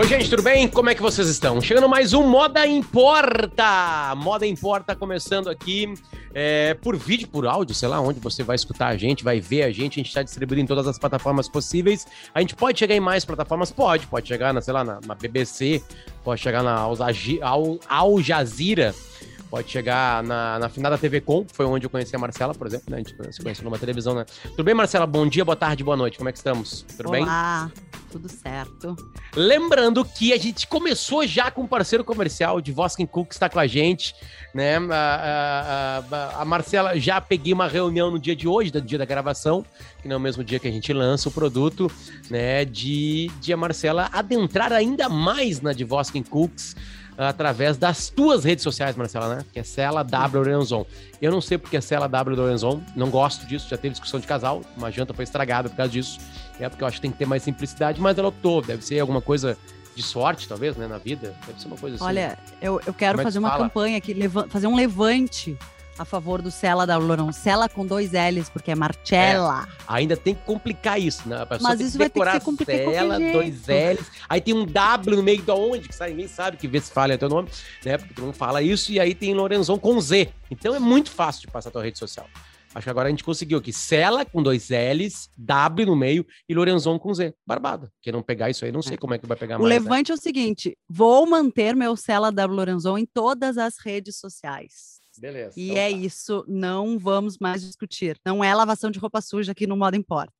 Oi, gente, tudo bem? Como é que vocês estão? Chegando mais um Moda Importa! Moda Importa começando aqui é, por vídeo, por áudio, sei lá onde você vai escutar a gente, vai ver a gente. A gente está distribuindo em todas as plataformas possíveis. A gente pode chegar em mais plataformas? Pode. Pode chegar, na, sei lá, na, na BBC, pode chegar na Al, Al, Al Jazeera Pode chegar na, na finada TV Com, foi onde eu conheci a Marcela, por exemplo, né? A gente se conheceu numa televisão, né? Tudo bem, Marcela? Bom dia, boa tarde, boa noite. Como é que estamos? Tudo Olá, bem? Olá, tudo certo. Lembrando que a gente começou já com um parceiro comercial de Voskin Cook está com a gente, né? A, a, a, a, Marcela já peguei uma reunião no dia de hoje, no dia da gravação, que não é o mesmo dia que a gente lança o produto, né? De, de a Marcela adentrar ainda mais na de Voskin Cooks através das tuas redes sociais, Marcela, né? Que é Cela W Lorenzon. Eu não sei porque é Cela W Lorenzon, não gosto disso, já teve discussão de casal, uma janta foi estragada por causa disso. É porque eu acho que tem que ter mais simplicidade, mas ela optou, deve ser alguma coisa de sorte, talvez, né, na vida. Deve ser uma coisa assim. Olha, eu, eu quero é fazer uma fala? campanha aqui, fazer um levante a favor do Cela da Loron. Cela com dois L's, porque é Marcella. É, ainda tem que complicar isso, né? Mas isso vai ter que ser complicado. Cela, dois L's. Aí tem um W no meio de onde, que ninguém sabe que vê se falha teu nome, né? Porque tu não fala isso. E aí tem Lorenzon com Z. Então é muito fácil de passar a tua rede social. Acho que agora a gente conseguiu aqui. Cela com dois L's, W no meio e Lorenzon com Z. Barbada. Quem não pegar isso aí, não sei é. como é que vai pegar o mais. O né? levante né? é o seguinte: vou manter meu Cela W Lorenzon em todas as redes sociais. Beleza. E então é tá. isso, não vamos mais discutir. Não é lavação de roupa suja aqui no Modo Importa.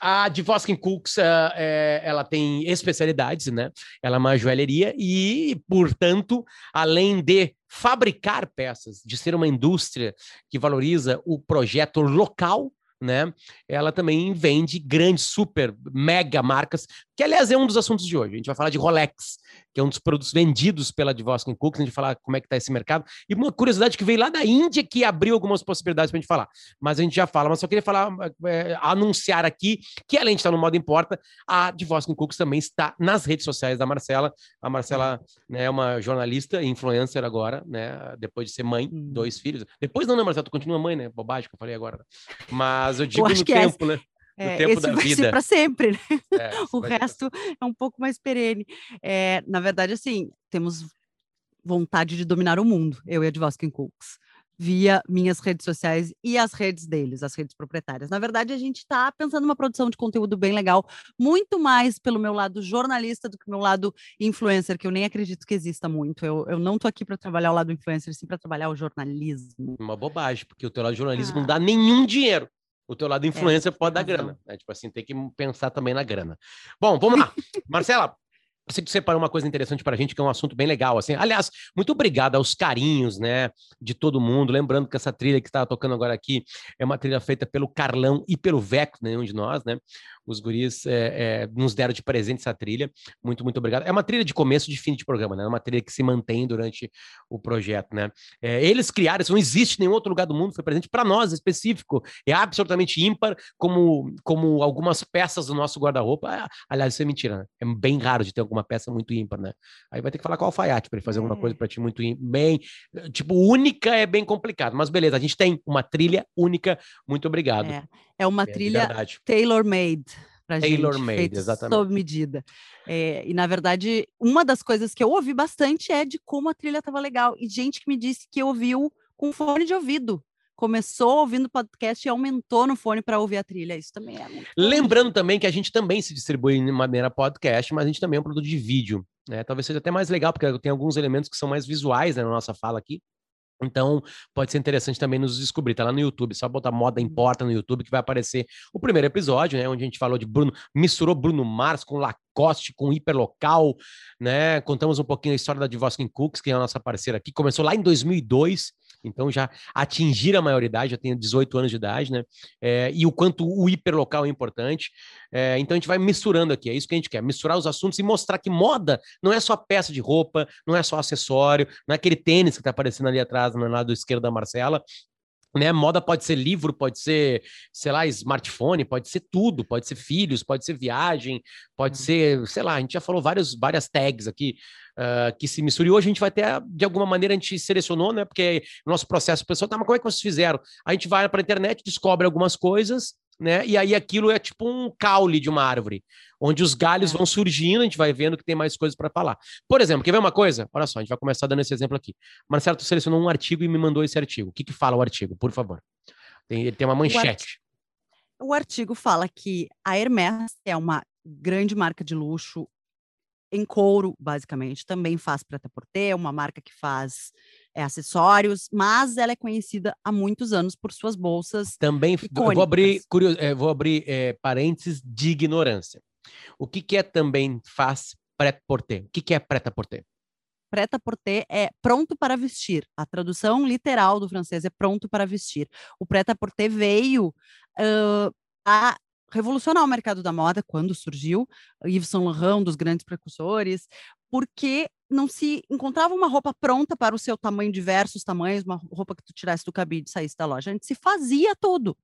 A Divoskin Cooks, uh, é, ela tem especialidades, né? Ela é uma joalheria e, portanto, além de fabricar peças, de ser uma indústria que valoriza o projeto local, né? Ela também vende grandes, super, mega marcas, que aliás é um dos assuntos de hoje. A gente vai falar de Rolex, que é um dos produtos vendidos pela Dvoskin Cooks, a gente vai falar como é que está esse mercado. E uma curiosidade que veio lá da Índia, que abriu algumas possibilidades para a gente falar. Mas a gente já fala, mas só queria falar, é, anunciar aqui que além de estar no modo importa, a Dvoskin Cooks também está nas redes sociais da Marcela. A Marcela né, é uma jornalista e influencer agora, né? Depois de ser mãe, hum. dois filhos. Depois não, né, Marcela? Tu continua mãe, né? Bobagem que eu falei agora. Mas eu digo eu no tempo, é... né? É, tempo esse da vai vida. ser para sempre, né? É, o resto é um pouco mais perene. É, na verdade, assim, temos vontade de dominar o mundo, eu e a Dvoskin Cooks, via minhas redes sociais e as redes deles, as redes proprietárias. Na verdade, a gente está pensando numa produção de conteúdo bem legal, muito mais pelo meu lado jornalista do que meu lado influencer, que eu nem acredito que exista muito. Eu, eu não estou aqui para trabalhar o lado influencer, sim para trabalhar o jornalismo. Uma bobagem, porque o teu lado jornalismo ah. não dá nenhum dinheiro o teu lado influência é, pode dar grana. Né? Tipo assim, tem que pensar também na grana. Bom, vamos lá. Marcela, sei que separou uma coisa interessante para a gente, que é um assunto bem legal. Assim. Aliás, muito obrigado aos carinhos né, de todo mundo. Lembrando que essa trilha que está tocando agora aqui é uma trilha feita pelo Carlão e pelo Veco, nenhum de nós, né? Os guris é, é, nos deram de presente essa trilha. Muito, muito obrigado. É uma trilha de começo de fim de programa, né? É uma trilha que se mantém durante o projeto, né? É, eles criaram, isso não existe em nenhum outro lugar do mundo, foi presente para nós, específico. É absolutamente ímpar, como, como algumas peças do nosso guarda-roupa. Ah, aliás, isso é mentira, né? É bem raro de ter alguma peça muito ímpar, né? Aí vai ter que falar com o alfaiate para ele fazer alguma coisa para ti muito bem. Tipo, única é bem complicado, mas beleza, a gente tem uma trilha única. Muito obrigado. É, é uma é, trilha tailor-made para gente. Tailor-made, exatamente. Sob medida. É, e, na verdade, uma das coisas que eu ouvi bastante é de como a trilha estava legal. E gente que me disse que ouviu com fone de ouvido. Começou ouvindo podcast e aumentou no fone para ouvir a trilha. Isso também é muito Lembrando também que a gente também se distribui de maneira podcast, mas a gente também é um produto de vídeo. Né? Talvez seja até mais legal, porque tem alguns elementos que são mais visuais né, na nossa fala aqui. Então, pode ser interessante também nos descobrir. Tá lá no YouTube, só botar Moda uhum. Importa no YouTube que vai aparecer o primeiro episódio, né? Onde a gente falou de Bruno, misturou Bruno Mars com Lacoste, com Hiperlocal, né? Contamos um pouquinho a história da Divoskin Cooks, que é a nossa parceira aqui. Começou lá em 2002 então já atingir a maioridade, já tenho 18 anos de idade, né? É, e o quanto o hiperlocal é importante. É, então a gente vai misturando aqui, é isso que a gente quer, misturar os assuntos e mostrar que moda não é só peça de roupa, não é só acessório, não é aquele tênis que está aparecendo ali atrás, no lado esquerdo da Marcela, né? Moda pode ser livro, pode ser, sei lá, smartphone, pode ser tudo, pode ser filhos, pode ser viagem, pode uhum. ser, sei lá, a gente já falou vários, várias tags aqui uh, que se misturam. E hoje a gente vai ter, de alguma maneira, a gente selecionou, né? Porque o nosso processo, pessoal, tá, mas como é que vocês fizeram? A gente vai para a internet, descobre algumas coisas, né? E aí aquilo é tipo um caule de uma árvore, onde os galhos é. vão surgindo, a gente vai vendo que tem mais coisas para falar. Por exemplo, quer ver uma coisa? Olha só, a gente vai começar dando esse exemplo aqui. Marcelo, tu selecionou um artigo e me mandou esse artigo. O que que fala o artigo, por favor? Tem, ele tem uma manchete. O, o artigo fala que a Hermès é uma grande marca de luxo em couro, basicamente. Também faz preta-porter, uma marca que faz é, acessórios, mas ela é conhecida há muitos anos por suas bolsas. Também vou abrir, curios, é, vou abrir é, parênteses de ignorância. O que, que é também faz prêt-porter? O que, que é prêt-à-porter? Prêt-à-porter é pronto para vestir. A tradução literal do francês é pronto para vestir. O prêt-à-porter veio uh, a revolucionar o mercado da moda quando surgiu. Yves Saint Laurent, um dos grandes precursores, porque não se encontrava uma roupa pronta para o seu tamanho, diversos tamanhos, uma roupa que tu tirasse do cabide e saísse da loja. A gente se fazia tudo.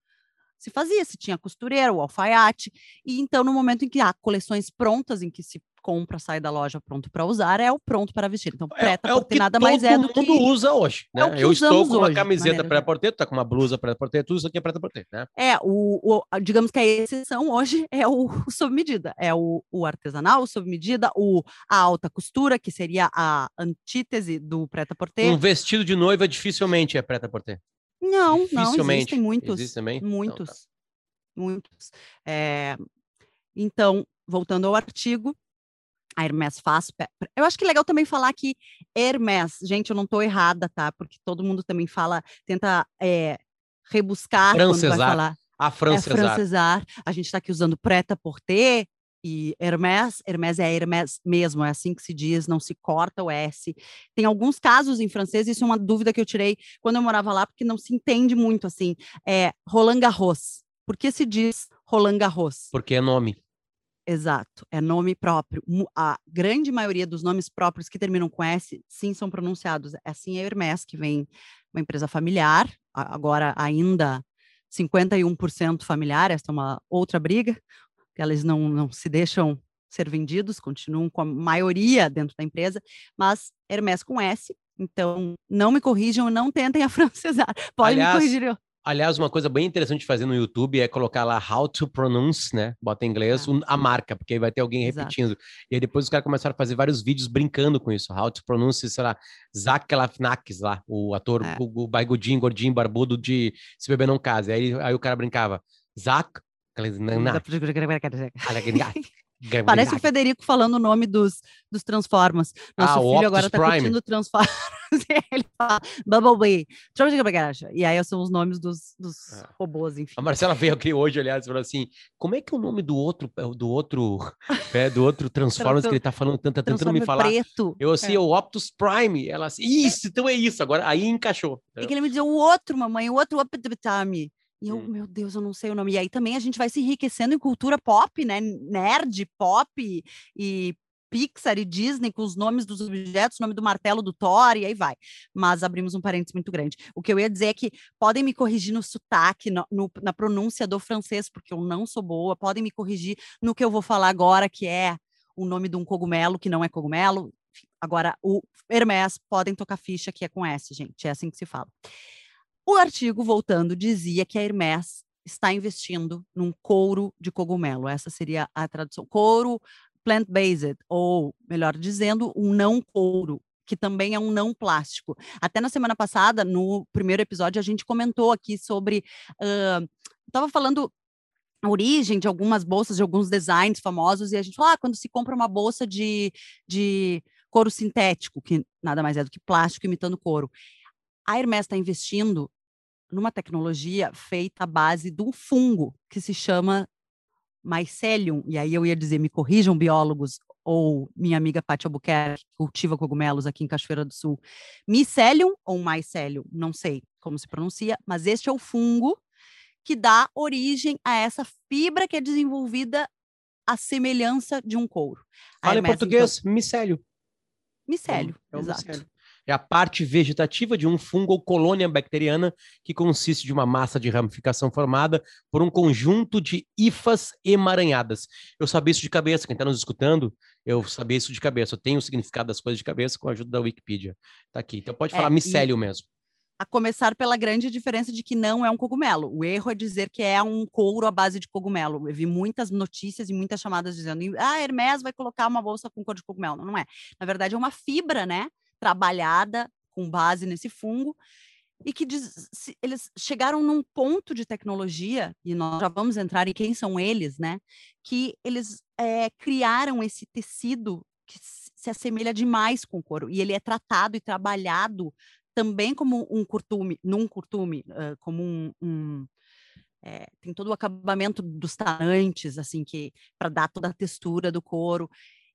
Se fazia, se tinha costureira, o alfaiate. E então, no momento em que há coleções prontas, em que se compra, sai da loja pronto para usar, é o pronto para vestir. Então, preta é, é porque nada mais é do que... todo mundo usa hoje, né? É eu estou com uma hoje, camiseta pré-porter, tu tá com uma blusa pré-porter, tudo isso aqui é pré-porter, né? É, o, o, digamos que a exceção hoje é o, o sob medida, é o, o artesanal, o sob medida, o, a alta costura, que seria a antítese do pré-porter. Um vestido de noiva dificilmente é pré-porter. Não, não, existem muitos. Existe também? Muitos, então, tá. muitos. É, então, voltando ao artigo, a Hermès faz. Eu acho que é legal também falar que Hermès, gente, eu não estou errada, tá? Porque todo mundo também fala, tenta é, rebuscar francesar. quando vai falar. A francesar. É francesar. A gente está aqui usando preta porter e Hermès. Hermès é Hermès mesmo, é assim que se diz, não se corta o S. Tem alguns casos em francês, isso é uma dúvida que eu tirei quando eu morava lá, porque não se entende muito assim. É Roland Garros. Por que se diz Roland Garros? Porque é nome. Exato, é nome próprio. A grande maioria dos nomes próprios que terminam com S, sim, são pronunciados. Assim é Hermès, que vem uma empresa familiar, agora ainda 51% familiar, essa é uma outra briga, elas não, não se deixam ser vendidos, continuam com a maioria dentro da empresa, mas Hermès com S, então não me corrijam, não tentem afrancesar. Podem Aliás, me corrigir. Aliás, uma coisa bem interessante de fazer no YouTube é colocar lá how to pronounce, né? Bota em inglês ah, a marca, porque aí vai ter alguém Exato. repetindo. E aí depois os caras começaram a fazer vários vídeos brincando com isso. How to pronounce, sei lá, Zach Galifianakis lá, o ator, é. o, o barrigudinho, gordinho, barbudo de Se Beber Não Case. Aí, aí o cara brincava, Zach Parece o Federico falando o nome dos, dos Transformers. Nosso ah, filho agora tá Prime. curtindo Transformers. ele fala Bumblebee. E aí são os nomes dos, dos ah. robôs, enfim. A Marcela veio aqui hoje, aliás, e falou assim: como é que é o nome do outro, do outro, é, do outro Transformers que ele tá falando tanto, tá tentando me falar? Preto. Eu assim, é. o Optus Prime. Ela assim, isso, então é isso. Agora aí encaixou. E que ele me dizia o outro, mamãe, o outro Optus Prime. E eu, hum. meu Deus, eu não sei o nome. E aí também a gente vai se enriquecendo em cultura pop, né? Nerd, pop e Pixar e Disney com os nomes dos objetos, o nome do martelo do Thor, e aí vai. Mas abrimos um parênteses muito grande. O que eu ia dizer é que podem me corrigir no sotaque, no, no, na pronúncia do francês, porque eu não sou boa, podem me corrigir no que eu vou falar agora, que é o nome de um cogumelo que não é cogumelo. Agora, o Hermès, podem tocar ficha que é com S, gente, é assim que se fala. O artigo, voltando, dizia que a Hermès está investindo num couro de cogumelo. Essa seria a tradução. Couro plant-based, ou, melhor dizendo, um não couro, que também é um não plástico. Até na semana passada, no primeiro episódio, a gente comentou aqui sobre. Estava uh, falando a origem de algumas bolsas, de alguns designs famosos, e a gente falou: ah, quando se compra uma bolsa de, de couro sintético, que nada mais é do que plástico imitando couro. A Hermès está investindo numa tecnologia feita à base de um fungo que se chama mycelium, e aí eu ia dizer, me corrijam biólogos, ou minha amiga Paty Albuquerque, que cultiva cogumelos aqui em Cachoeira do Sul. Mycelium ou mycelium, não sei como se pronuncia, mas este é o fungo que dá origem a essa fibra que é desenvolvida à semelhança de um couro. Fala em português, então, micélio. Micélio, é, é exato. Micélio é a parte vegetativa de um fungo ou colônia bacteriana que consiste de uma massa de ramificação formada por um conjunto de hifas emaranhadas. Eu sabia isso de cabeça, quem está nos escutando, eu sabia isso de cabeça. Eu tenho o significado das coisas de cabeça com a ajuda da Wikipedia. Tá aqui. Então pode falar é, micélio mesmo. A começar pela grande diferença de que não é um cogumelo. O erro é dizer que é um couro à base de cogumelo. Eu vi muitas notícias e muitas chamadas dizendo: ah, Hermes vai colocar uma bolsa com couro de cogumelo. Não é. Na verdade, é uma fibra, né? Trabalhada com base nesse fungo e que diz, eles chegaram num ponto de tecnologia, e nós já vamos entrar em quem são eles, né? Que eles é, criaram esse tecido que se assemelha demais com o couro, e ele é tratado e trabalhado também como um curtume, num curtume, uh, como um, um é, tem todo o acabamento dos tarantes, assim, que para dar toda a textura do couro.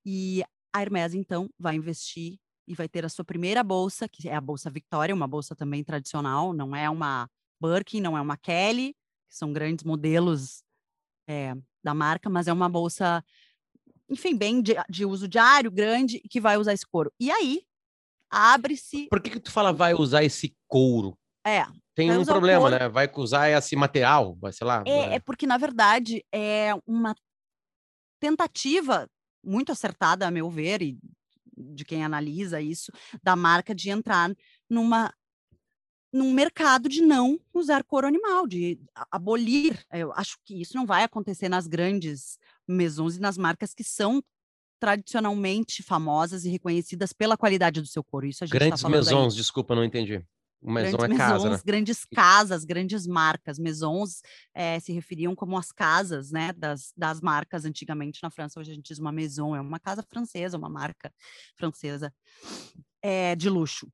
E a Hermes, então, vai investir e vai ter a sua primeira bolsa, que é a Bolsa Victoria, uma bolsa também tradicional, não é uma Birkin, não é uma Kelly, que são grandes modelos é, da marca, mas é uma bolsa, enfim, bem de, de uso diário, grande, que vai usar esse couro. E aí, abre-se. Por que, que tu fala vai usar esse couro? É. Tem um problema, né? Vai usar esse material, vai, sei lá. É, é porque, na verdade, é uma tentativa muito acertada, a meu ver, e de quem analisa isso, da marca de entrar numa num mercado de não usar couro animal, de abolir. Eu acho que isso não vai acontecer nas grandes maisons e nas marcas que são tradicionalmente famosas e reconhecidas pela qualidade do seu couro. Isso a gente tá Grandes tá maisons, aí. desculpa, não entendi. Maison grandes é casa, maisons, né? grandes casas, grandes marcas. Maisons é, se referiam como as casas, né, das, das marcas antigamente na França. Hoje a gente diz uma maison, é uma casa francesa, uma marca francesa é, de luxo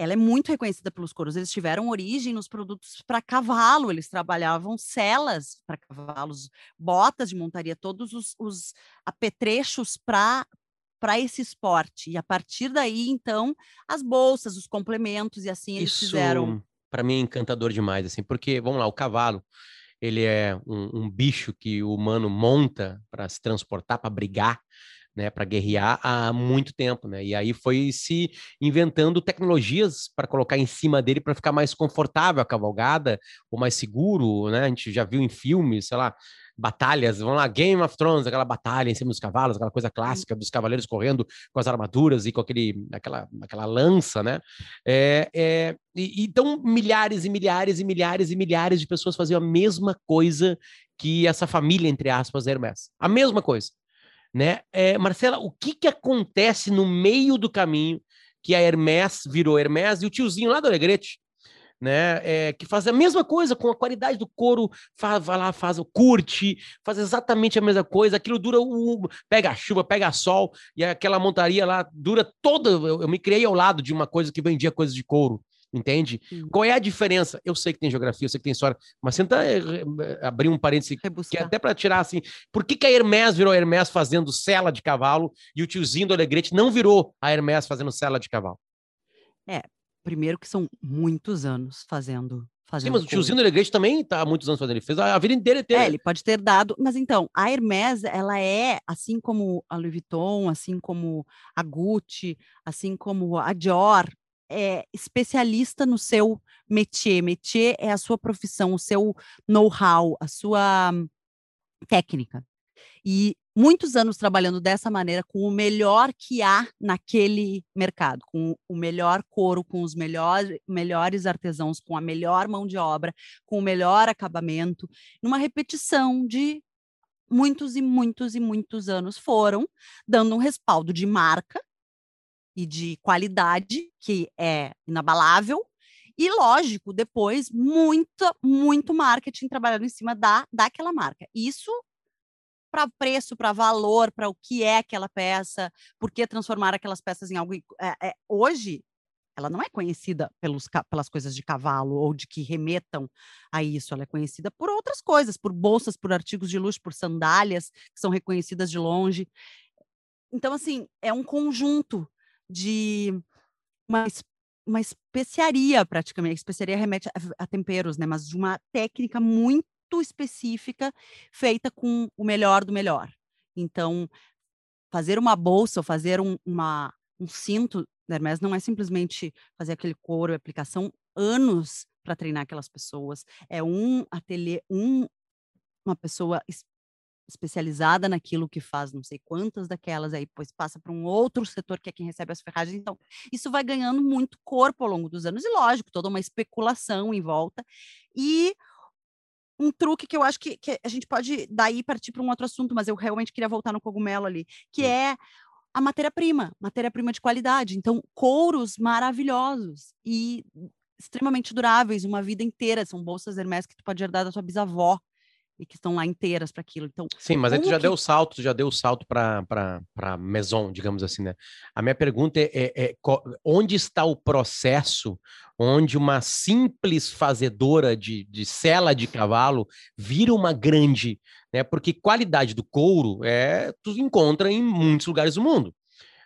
ela é muito reconhecida pelos couros. Eles tiveram origem nos produtos para cavalo, eles trabalhavam celas para cavalos, botas de montaria, todos os, os apetrechos para para esse esporte. E a partir daí, então, as bolsas, os complementos e assim eles Isso, fizeram. Para mim é encantador demais, assim, porque vamos lá, o cavalo ele é um, um bicho que o humano monta para se transportar, para brigar né, para guerrear há muito tempo, né? E aí foi se inventando tecnologias para colocar em cima dele para ficar mais confortável a cavalgada, ou mais seguro, né? A gente já viu em filmes, sei lá, batalhas, vamos lá, Game of Thrones, aquela batalha em cima dos cavalos, aquela coisa clássica dos cavaleiros correndo com as armaduras e com aquele, aquela, aquela lança, né? É, é, e, então, milhares e milhares e milhares e milhares de pessoas faziam a mesma coisa que essa família, entre aspas, Hermes. A mesma coisa né? É, Marcela, o que, que acontece no meio do caminho que a Hermes virou Hermes e o tiozinho lá do Alegrete, né? É, que faz a mesma coisa com a qualidade do couro, faz, vai lá, faz o curte, faz exatamente a mesma coisa. Aquilo dura o pega a chuva, pega sol e aquela montaria lá dura toda. Eu, eu me criei ao lado de uma coisa que vendia coisas de couro entende? Qual é a diferença? Eu sei que tem geografia, eu sei que tem história, mas tenta eh, eh, abrir um parêntese que é até para tirar assim, por que, que a Hermes virou a Hermes fazendo cela de cavalo e o tiozinho do Alegrete não virou a Hermes fazendo cela de cavalo? É, primeiro que são muitos anos fazendo Fazendo Sim, mas o tiozinho do Alegrete também está há muitos anos fazendo. Ele fez a, a vida inteira. Ter... É, ele pode ter dado. Mas então, a Hermes, ela é, assim como a Louis Vuitton, assim como a Gucci, assim como a Dior, é, especialista no seu métier. Métier é a sua profissão, o seu know-how, a sua técnica. E muitos anos trabalhando dessa maneira, com o melhor que há naquele mercado, com o melhor couro, com os melhores, melhores artesãos, com a melhor mão de obra, com o melhor acabamento, numa repetição de muitos e muitos e muitos anos foram dando um respaldo de marca e de qualidade, que é inabalável, e lógico, depois muito, muito marketing trabalhando em cima da daquela marca. Isso para preço, para valor, para o que é aquela peça, por que transformar aquelas peças em algo. É, é, hoje, ela não é conhecida pelos, pelas coisas de cavalo ou de que remetam a isso, ela é conhecida por outras coisas, por bolsas, por artigos de luxo, por sandálias, que são reconhecidas de longe. Então, assim, é um conjunto de uma, uma especiaria, praticamente. A especiaria remete a, a temperos, né? Mas de uma técnica muito específica, feita com o melhor do melhor. Então, fazer uma bolsa ou fazer um, uma, um cinto da Hermes não é simplesmente fazer aquele couro, aplicação, anos para treinar aquelas pessoas. É um ateliê, um, uma pessoa especializada naquilo que faz não sei quantas daquelas, aí depois passa para um outro setor que é quem recebe as ferragens. Então, isso vai ganhando muito corpo ao longo dos anos, e lógico, toda uma especulação em volta. E um truque que eu acho que, que a gente pode daí partir para um outro assunto, mas eu realmente queria voltar no cogumelo ali, que hum. é a matéria-prima, matéria-prima de qualidade. Então, couros maravilhosos e extremamente duráveis, uma vida inteira. São bolsas Hermès que tu pode herdar da tua bisavó e que estão lá inteiras para aquilo. Então, Sim, mas aí tu já que... deu o salto, tu já deu o salto para Maison, digamos assim, né? A minha pergunta é, é, é, onde está o processo onde uma simples fazedora de, de cela de cavalo vira uma grande, né? Porque qualidade do couro é tu encontra em muitos lugares do mundo.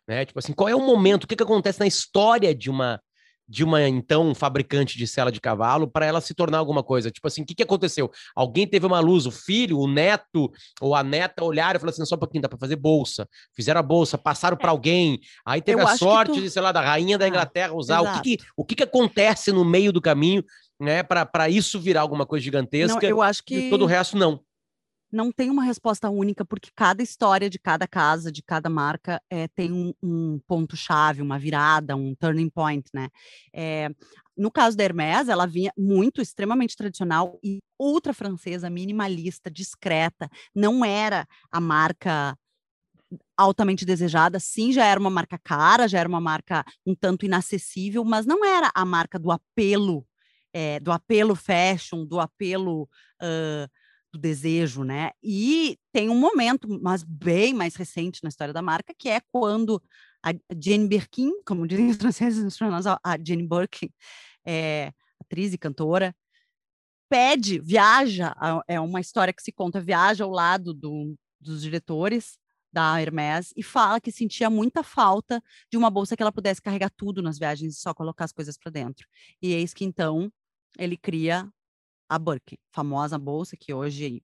Né? Tipo assim, qual é o momento, o que, que acontece na história de uma de uma então fabricante de cela de cavalo para ela se tornar alguma coisa. Tipo assim, o que, que aconteceu? Alguém teve uma luz, o filho, o neto ou a neta olharam e falaram assim: só um pouquinho, dá para fazer bolsa. Fizeram a bolsa, passaram para é. alguém, aí teve Eu a sorte tu... de, sei lá, da rainha da ah, Inglaterra usar. o que, que, o que, que acontece no meio do caminho, né, para isso virar alguma coisa gigantesca? Não, eu acho que. E todo o resto não não tem uma resposta única, porque cada história de cada casa, de cada marca, é, tem um, um ponto-chave, uma virada, um turning point, né? É, no caso da Hermès, ela vinha muito, extremamente tradicional e ultra francesa, minimalista, discreta. Não era a marca altamente desejada, sim, já era uma marca cara, já era uma marca um tanto inacessível, mas não era a marca do apelo, é, do apelo fashion, do apelo uh, do desejo, né? E tem um momento, mas bem mais recente na história da marca, que é quando a Jane Birkin, como dizem os franceses, a Jane Birkin, é, atriz e cantora, pede, viaja, é uma história que se conta, viaja ao lado do, dos diretores da Hermès e fala que sentia muita falta de uma bolsa que ela pudesse carregar tudo nas viagens e só colocar as coisas para dentro. E eis que então ele cria a Birkin, famosa bolsa que hoje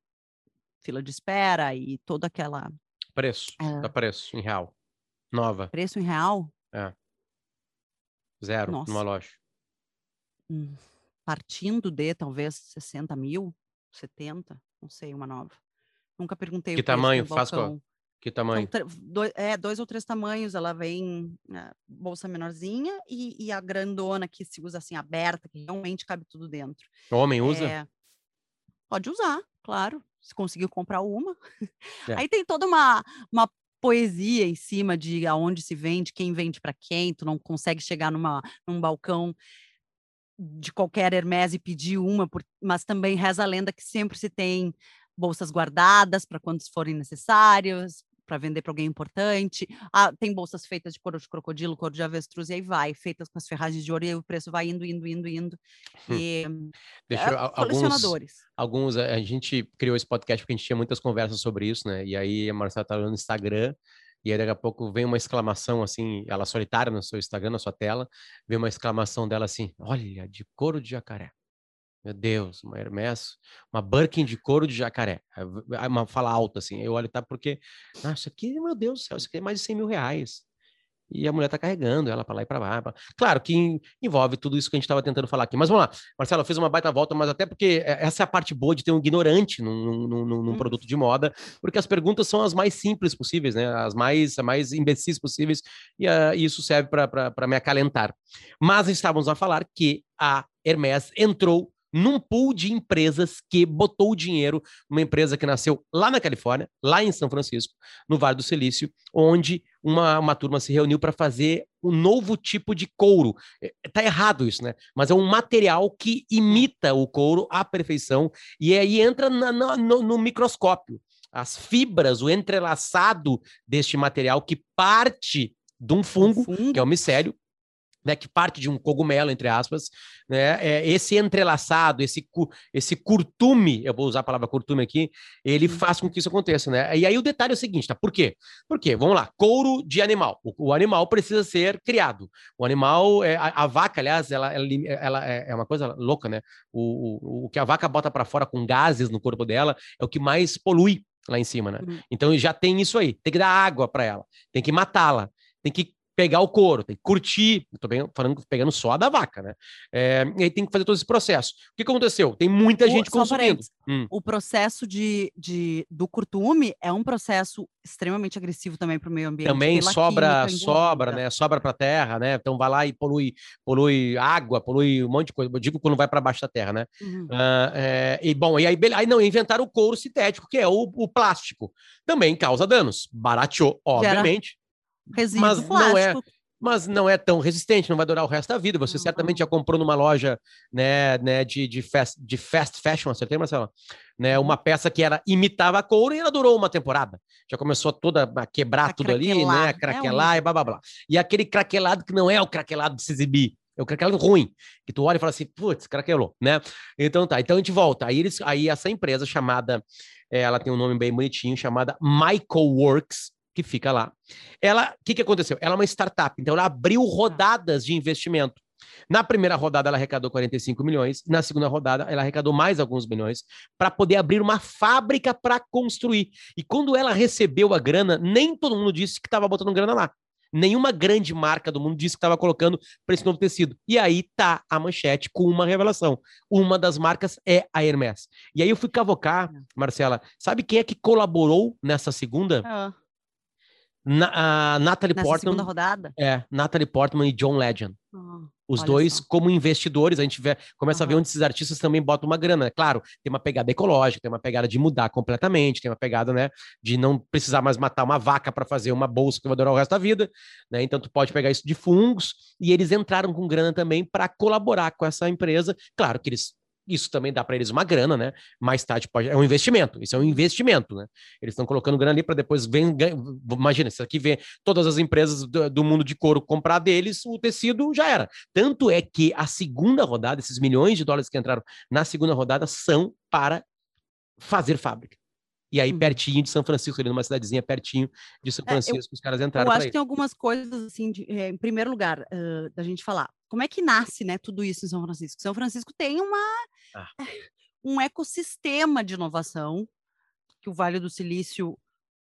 fila de espera e toda aquela preço, é... preço em real. Nova. Preço em real? É. Zero Nossa. numa loja. Hum, partindo de talvez 60 mil, 70, não sei, uma nova. Nunca perguntei que tamanho faz com que tamanho? dois, é, dois ou três tamanhos. Ela vem né, bolsa menorzinha e, e, a grandona que se usa assim, aberta, que realmente cabe tudo dentro. O homem usa? É, pode usar, claro. Se conseguiu comprar uma. É. Aí tem toda uma, uma poesia em cima de aonde se vende, quem vende para quem. Tu não consegue chegar numa, num balcão de qualquer Hermès e pedir uma, por, mas também reza a lenda que sempre se tem bolsas guardadas para quando forem necessários, para vender para alguém importante. Ah, tem bolsas feitas de couro de crocodilo, couro de avestruz, e aí vai, feitas com as ferragens de ouro, e o preço vai indo, indo, indo, indo. Hum. E, Deixa é, eu, colecionadores. Alguns, alguns, a gente criou esse podcast porque a gente tinha muitas conversas sobre isso, né? E aí a Marcela tá no Instagram, e aí daqui a pouco vem uma exclamação assim, ela solitária no seu Instagram, na sua tela, vem uma exclamação dela assim: olha, de couro de jacaré. Meu Deus, uma Hermes, uma Birkin de couro de jacaré. Uma fala alta, assim. Eu olho, tá? Porque, ah, isso aqui, meu Deus do céu, isso aqui é mais de 100 mil reais. E a mulher tá carregando ela para lá e para lá. Pra... Claro que envolve tudo isso que a gente estava tentando falar aqui. Mas vamos lá. Marcelo, fez uma baita volta, mas até porque é, essa é a parte boa de ter um ignorante num, num, num, num hum. produto de moda, porque as perguntas são as mais simples possíveis, né? As mais, as mais imbecis possíveis, e uh, isso serve para me acalentar. Mas estávamos a falar que a Hermès entrou num pool de empresas que botou o dinheiro, uma empresa que nasceu lá na Califórnia, lá em São Francisco, no Vale do Silício, onde uma, uma turma se reuniu para fazer um novo tipo de couro. É, tá errado isso, né? Mas é um material que imita o couro à perfeição e aí entra na, na, no, no microscópio. As fibras, o entrelaçado deste material que parte de um fungo, fungo, que é o micélio, né, que parte de um cogumelo, entre aspas, né, é, esse entrelaçado, esse, esse curtume, eu vou usar a palavra curtume aqui, ele faz com que isso aconteça, né? E aí o detalhe é o seguinte, tá? Por quê? Porque, vamos lá, couro de animal. O, o animal precisa ser criado. O animal, é, a, a vaca, aliás, ela, ela, ela, é, é uma coisa louca, né? O, o, o que a vaca bota para fora com gases no corpo dela é o que mais polui lá em cima, né? Uhum. Então já tem isso aí. Tem que dar água para ela, tem que matá-la, tem que pegar o couro, tem que curtir, estou falando pegando só a da vaca, né? É, e aí tem que fazer todo esse processo. O que aconteceu? Tem muita o, gente consumindo. Hum. O processo de, de, do curtume é um processo extremamente agressivo também para o meio ambiente. Também sobra, sobra, né? Sobra para a terra, né? Então vai lá e polui, polui água, polui um monte de coisa. Eu digo quando vai para baixo da terra, né? Uhum. Uh, é, e bom, e aí, aí não inventaram o couro sintético, que é o, o plástico. Também causa danos. Barateou, obviamente. Resíduo mas plástico. não é mas não é tão resistente, não vai durar o resto da vida. Você uhum. certamente já comprou numa loja né, né, de, de, fast, de fast fashion, acertei, Marcelo? Né, uma peça que era imitava couro e ela durou uma temporada. Já começou toda a quebrar a tudo ali, né? A craquelar é um... e blá, blá, blá. E aquele craquelado que não é o craquelado de se exibir, é o craquelado ruim, que tu olha e fala assim, putz, craquelou, né? Então tá, então a gente volta. Aí, eles, aí essa empresa chamada, é, ela tem um nome bem bonitinho, chamada Michael Works, que fica lá. Ela, o que, que aconteceu? Ela é uma startup, então ela abriu rodadas de investimento. Na primeira rodada, ela arrecadou 45 milhões. Na segunda rodada, ela arrecadou mais alguns milhões para poder abrir uma fábrica para construir. E quando ela recebeu a grana, nem todo mundo disse que estava botando grana lá. Nenhuma grande marca do mundo disse que estava colocando para esse novo tecido. E aí tá a manchete com uma revelação. Uma das marcas é a Hermès. E aí eu fui cavocar. Marcela, sabe quem é que colaborou nessa segunda? Ah. Na, a Natalie Nessa Portman. segunda rodada? É, Natalie Portman e John Legend. Oh, Os dois, só. como investidores, a gente vê, começa uhum. a ver onde esses artistas também botam uma grana. É claro, tem uma pegada ecológica, tem uma pegada de mudar completamente, tem uma pegada, né, de não precisar mais matar uma vaca para fazer uma bolsa que vai durar o resto da vida, né? Então tu pode pegar isso de fungos e eles entraram com grana também para colaborar com essa empresa. Claro que eles isso também dá para eles uma grana, né? Mais tarde pode. É um investimento. Isso é um investimento, né? Eles estão colocando grana ali para depois vem. Imagina, isso aqui vem todas as empresas do, do, mundo de couro comprar deles, o tecido já era. Tanto é que a segunda rodada, esses milhões de dólares que entraram na segunda rodada, são para fazer fábrica. E aí, uhum. pertinho de São Francisco, ali numa cidadezinha pertinho de São Francisco, é, eu, os caras entraram. Eu acho que tem algumas coisas, assim, de, é, em primeiro lugar, uh, da gente falar como é que nasce, né, tudo isso em São Francisco? São Francisco tem uma ah. um ecossistema de inovação que o Vale do Silício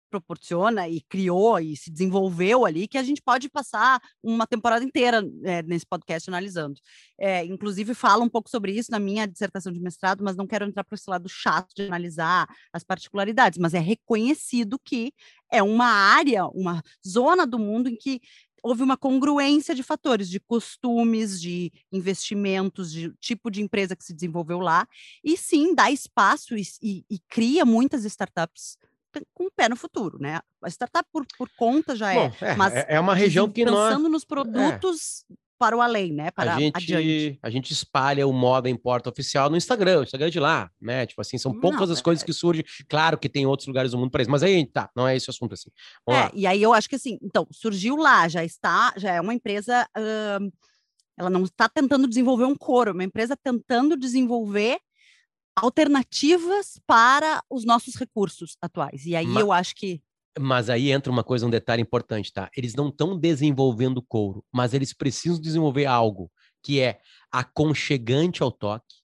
proporciona e criou e se desenvolveu ali, que a gente pode passar uma temporada inteira é, nesse podcast analisando. É, inclusive, falo um pouco sobre isso na minha dissertação de mestrado, mas não quero entrar para esse lado chato de analisar as particularidades, mas é reconhecido que é uma área, uma zona do mundo em que houve uma congruência de fatores, de costumes, de investimentos, de tipo de empresa que se desenvolveu lá, e sim dá espaço e, e, e cria muitas startups com o pé no futuro, né? A startup por, por conta já é, Bom, é, mas é, é uma região que pensando nós... nos é. Para o além, né? Para a gente, adiante. a gente espalha o moda em porta oficial no Instagram, o Instagram é de lá, né? Tipo assim, são poucas não, as coisas é... que surgem. Claro que tem outros lugares do mundo para isso, mas aí tá, não é esse o assunto assim. Vamos é, lá. e aí eu acho que assim, então, surgiu lá, já está, já é uma empresa. Ela não está tentando desenvolver um coro, é uma empresa tentando desenvolver alternativas para os nossos recursos atuais. E aí mas... eu acho que mas aí entra uma coisa, um detalhe importante, tá? Eles não estão desenvolvendo couro, mas eles precisam desenvolver algo que é aconchegante ao toque,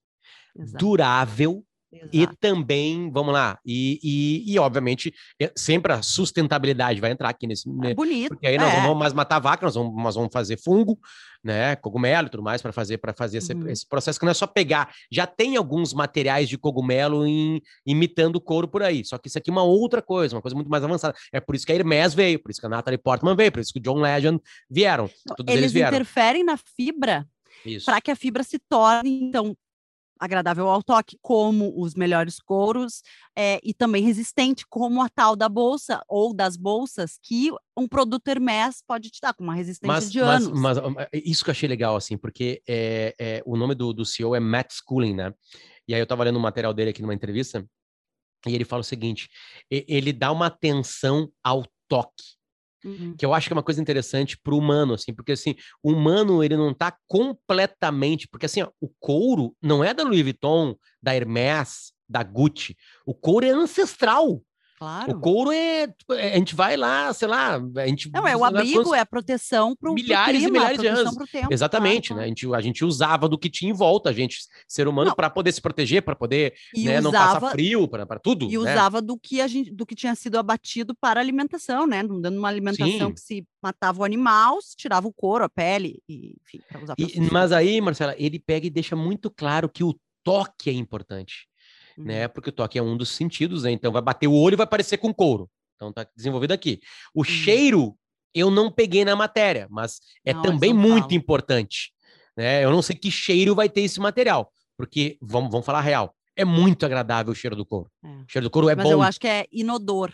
Exato. durável Exato. E também, vamos lá, e, e, e, obviamente, é, sempre a sustentabilidade vai entrar aqui nesse. É bonito. Porque aí nós é. não vamos mais matar vaca, nós vamos, nós vamos fazer fungo, né? Cogumelo e tudo mais para fazer para fazer esse, uhum. esse, processo que não é só pegar. Já tem alguns materiais de cogumelo em, imitando couro por aí. Só que isso aqui é uma outra coisa, uma coisa muito mais avançada. É por isso que a Hermes veio, por isso que a Natalie Portman veio, por isso que o John Legend vieram. Todos eles, eles vieram. interferem na fibra para que a fibra se torne, então, agradável ao toque, como os melhores couros, é, e também resistente, como a tal da bolsa ou das bolsas que um produto Hermès pode te dar, com uma resistência mas, de mas, anos. Mas, é, isso que eu achei legal, assim, porque é, é, o nome do, do CEO é Matt Schooling, né? E aí eu estava lendo o material dele aqui numa entrevista, e ele fala o seguinte: ele dá uma atenção ao toque. Uhum. Que eu acho que é uma coisa interessante para o humano, assim, porque assim, o humano ele não está completamente, porque assim, ó, o couro não é da Louis Vuitton, da Hermès, da Gucci. O couro é ancestral. Claro. O couro é, tipo, é, A gente vai lá, sei lá. A gente, não, é o abrigo, é a proteção para milhares clima, e milhares de anos. Tempo, Exatamente, claro. né? A gente, a gente usava do que tinha em volta, a gente, ser humano, para poder se proteger, para poder né, usava, não passar frio, para tudo. E né? usava do que, a gente, do que tinha sido abatido para alimentação, né? Não dando uma alimentação Sim. que se matava o animal, se tirava o couro, a pele, e, enfim, para usar. E, mas aí, Marcela, ele pega e deixa muito claro que o toque é importante né? Uhum. Porque o toque é um dos sentidos, né? Então vai bater o olho e vai parecer com couro. Então tá desenvolvido aqui. O uhum. cheiro eu não peguei na matéria, mas é não, também muito importante. Né? Eu não sei que cheiro vai ter esse material, porque vamos, vamos falar real. É muito agradável o cheiro do couro. É. O cheiro do couro é mas bom. Mas eu acho que é inodor.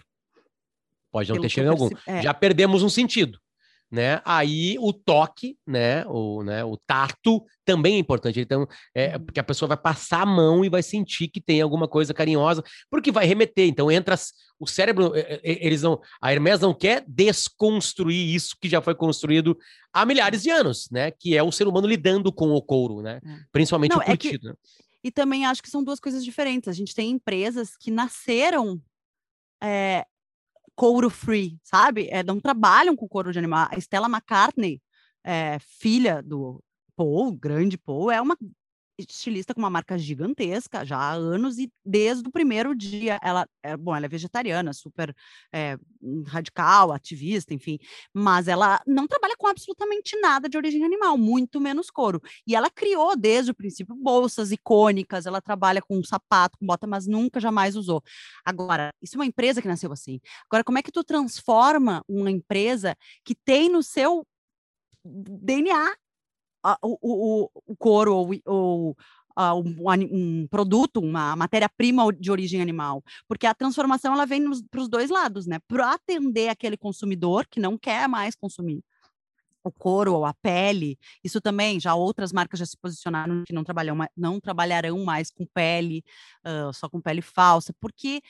Pode não ter cheiro algum. É. Já perdemos um sentido né? Aí o toque, né? O, né? o tato também é importante. Então, é uhum. porque a pessoa vai passar a mão e vai sentir que tem alguma coisa carinhosa, porque vai remeter. Então, entra o cérebro, eles não, a Hermes não quer desconstruir isso que já foi construído há milhares de anos, né? Que é o ser humano lidando com o couro, né? É. Principalmente não, o curtido. É que... né? E também acho que são duas coisas diferentes. A gente tem empresas que nasceram é, couro free, sabe? É, não trabalham com couro de animal. A Stella McCartney, é, filha do Paul, grande Paul, é uma estilista com uma marca gigantesca já há anos e desde o primeiro dia ela é bom ela é vegetariana super é, radical ativista enfim mas ela não trabalha com absolutamente nada de origem animal muito menos couro. E ela criou desde o princípio bolsas icônicas ela trabalha com sapato com bota mas nunca jamais usou. Agora isso é uma empresa que nasceu assim. Agora como é que tu transforma uma empresa que tem no seu DNA o, o, couro ou, ou uh, um, um, produto, uma matéria-prima de origem animal, porque a transformação ela vem para os dois lados, né? Para atender aquele consumidor que não quer mais consumir o couro ou a pele, isso também, já outras marcas já se posicionaram que não trabalham, não trabalharão mais com pele, uh, só com pele falsa, porque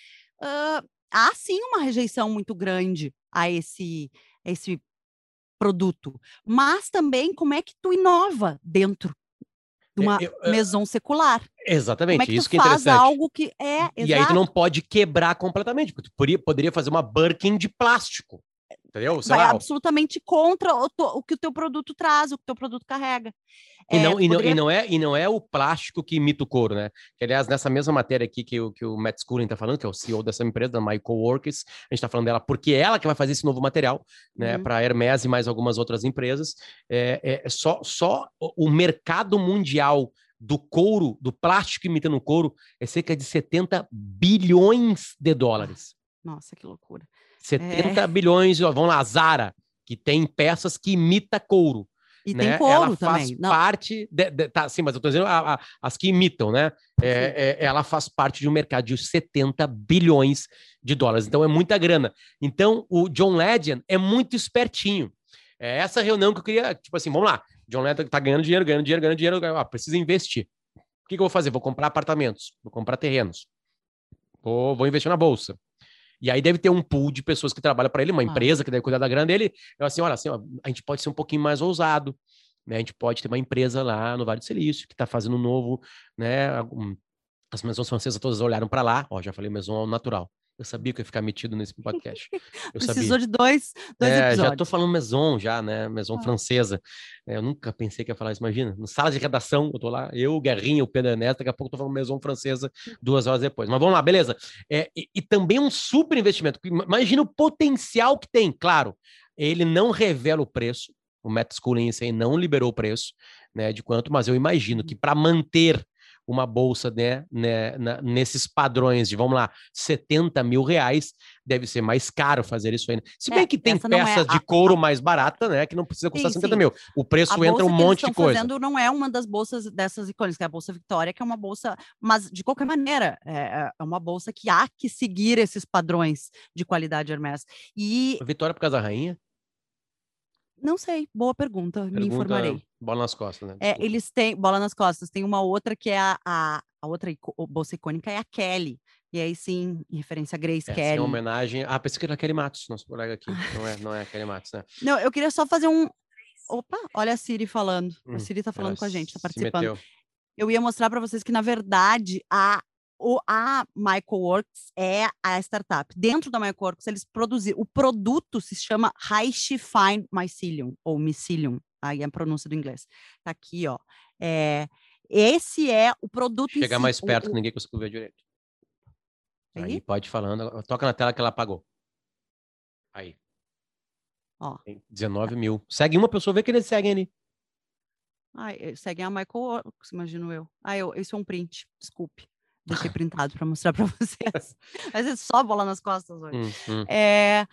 uh, há sim uma rejeição muito grande a esse, esse produto, mas também como é que tu inova dentro de uma eu, eu, maison secular. Exatamente, como é que isso que é interessante. algo que é, E aí tu não pode quebrar completamente, porque tu poderia, poderia fazer uma Birkin de plástico. Entendeu? Sei vai lá, absolutamente contra o, o, que o teu produto traz, o que o teu produto carrega. E, é, não, e, poderia... não, e, não é, e não é o plástico que imita o couro, né? Que, aliás, nessa mesma matéria aqui que, o, que o Matt Schooling está falando, que é o CEO dessa empresa, da My Coworkers, a gente está falando dela porque é ela que vai fazer esse novo material, né? Uhum. Para a Hermes e mais algumas outras empresas. É, é só, só o mercado mundial do couro, do plástico imitando o couro, é cerca de 70 bilhões de dólares. Nossa, que loucura. 70 é. bilhões, vamos lá, Zara, que tem peças que imita couro. E né? tem couro ela faz também. parte, de, de, tá, sim, mas eu tô dizendo a, a, as que imitam, né? É, é, ela faz parte de um mercado de 70 bilhões de dólares, então é muita grana. Então o John Legend é muito espertinho. É essa reunião que eu queria, tipo assim, vamos lá, John Legend tá ganhando dinheiro, ganhando dinheiro, ganhando dinheiro, ah, precisa investir. O que, que eu vou fazer? Vou comprar apartamentos, vou comprar terrenos, vou, vou investir na bolsa. E aí deve ter um pool de pessoas que trabalham para ele, uma ah. empresa que deve cuidar da grana dele. Eu assim, olha, assim, ó, a gente pode ser um pouquinho mais ousado, né? A gente pode ter uma empresa lá no Vale do Silício que está fazendo um novo, né? As maisons francesas todas olharam para lá, ó, já falei maison natural. Eu sabia que eu ia ficar metido nesse podcast. Eu Precisou sabia. de dois, dois é, episódios. Já tô falando maison já, né? Maison ah. francesa. É, eu nunca pensei que ia falar isso. Imagina, na sala de redação, eu tô lá, eu, o Guerrinha, o Pedro Ernesto, daqui a pouco eu tô falando maison francesa duas horas depois. Mas vamos lá, beleza. É, e, e também um super investimento. Imagina o potencial que tem, claro. Ele não revela o preço, o Matt Schooling aí não liberou o preço, né, de quanto, mas eu imagino que para manter uma bolsa né, né, na, nesses padrões de, vamos lá, 70 mil reais, deve ser mais caro fazer isso ainda. Se bem é, que tem é peças é de couro a... mais barata, né, que não precisa custar sim, 50 sim. mil. O preço a entra um monte de coisa. fazendo não é uma das bolsas dessas icônicas, que é a Bolsa Vitória, que é uma bolsa, mas de qualquer maneira, é, é uma bolsa que há que seguir esses padrões de qualidade Hermes. E... Vitória por causa da rainha? Não sei, boa pergunta, pergunta me informarei. Bola nas costas, né? É, eles têm bola nas costas. Tem uma outra que é a, a, a outra bolsa icônica é a Kelly. E aí sim, em referência a Grace é, Kelly. Em homenagem. Ah, pensei que era a Kelly Matos, nosso colega aqui. Não é, não é a Kelly Matos, né? Não, eu queria só fazer um. Opa, olha a Siri falando. Hum, a Siri tá falando com a gente, tá participando. Eu ia mostrar para vocês que, na verdade, a o, a Works é a startup. Dentro da Works eles produziram. O produto se chama High Fine Mycelium, ou Mycelium, aí é a pronúncia do inglês. Tá aqui, ó. É, esse é o produto. Chegar si, mais perto, o, que ninguém conseguiu ver direito. Aí? aí pode falando. Toca na tela que ela apagou. Aí. Ó. Tem 19 mil. Segue uma pessoa, vê que eles seguem ali. Ah, seguem a Michael Works, imagino eu. Ah, eu, isso é um print, desculpe. Deixei printado para mostrar para vocês. Mas é só bola nas costas hoje. Hum, hum. É,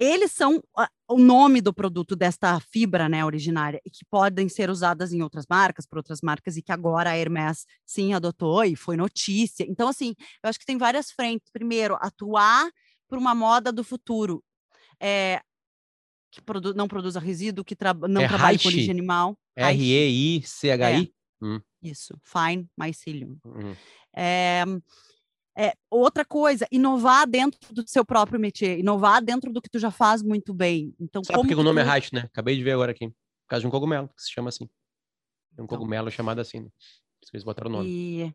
eles são o nome do produto desta fibra, né, originária, e que podem ser usadas em outras marcas, por outras marcas, e que agora a Hermes sim adotou e foi notícia. Então, assim, eu acho que tem várias frentes. Primeiro, atuar por uma moda do futuro. É, que produ não produza resíduo, que tra não é trabalhe com origem animal. R-E-I-C-H-I? É. Hum. Isso, fine mycelium. Hum. É, é, outra coisa, inovar dentro do seu próprio métier, inovar dentro do que tu já faz muito bem. Então, Sabe por que o nome tu... é Reich, né? Acabei de ver agora aqui. Por causa de um cogumelo, que se chama assim. Tem um então. cogumelo chamado assim, né? Eles botaram o nome. E...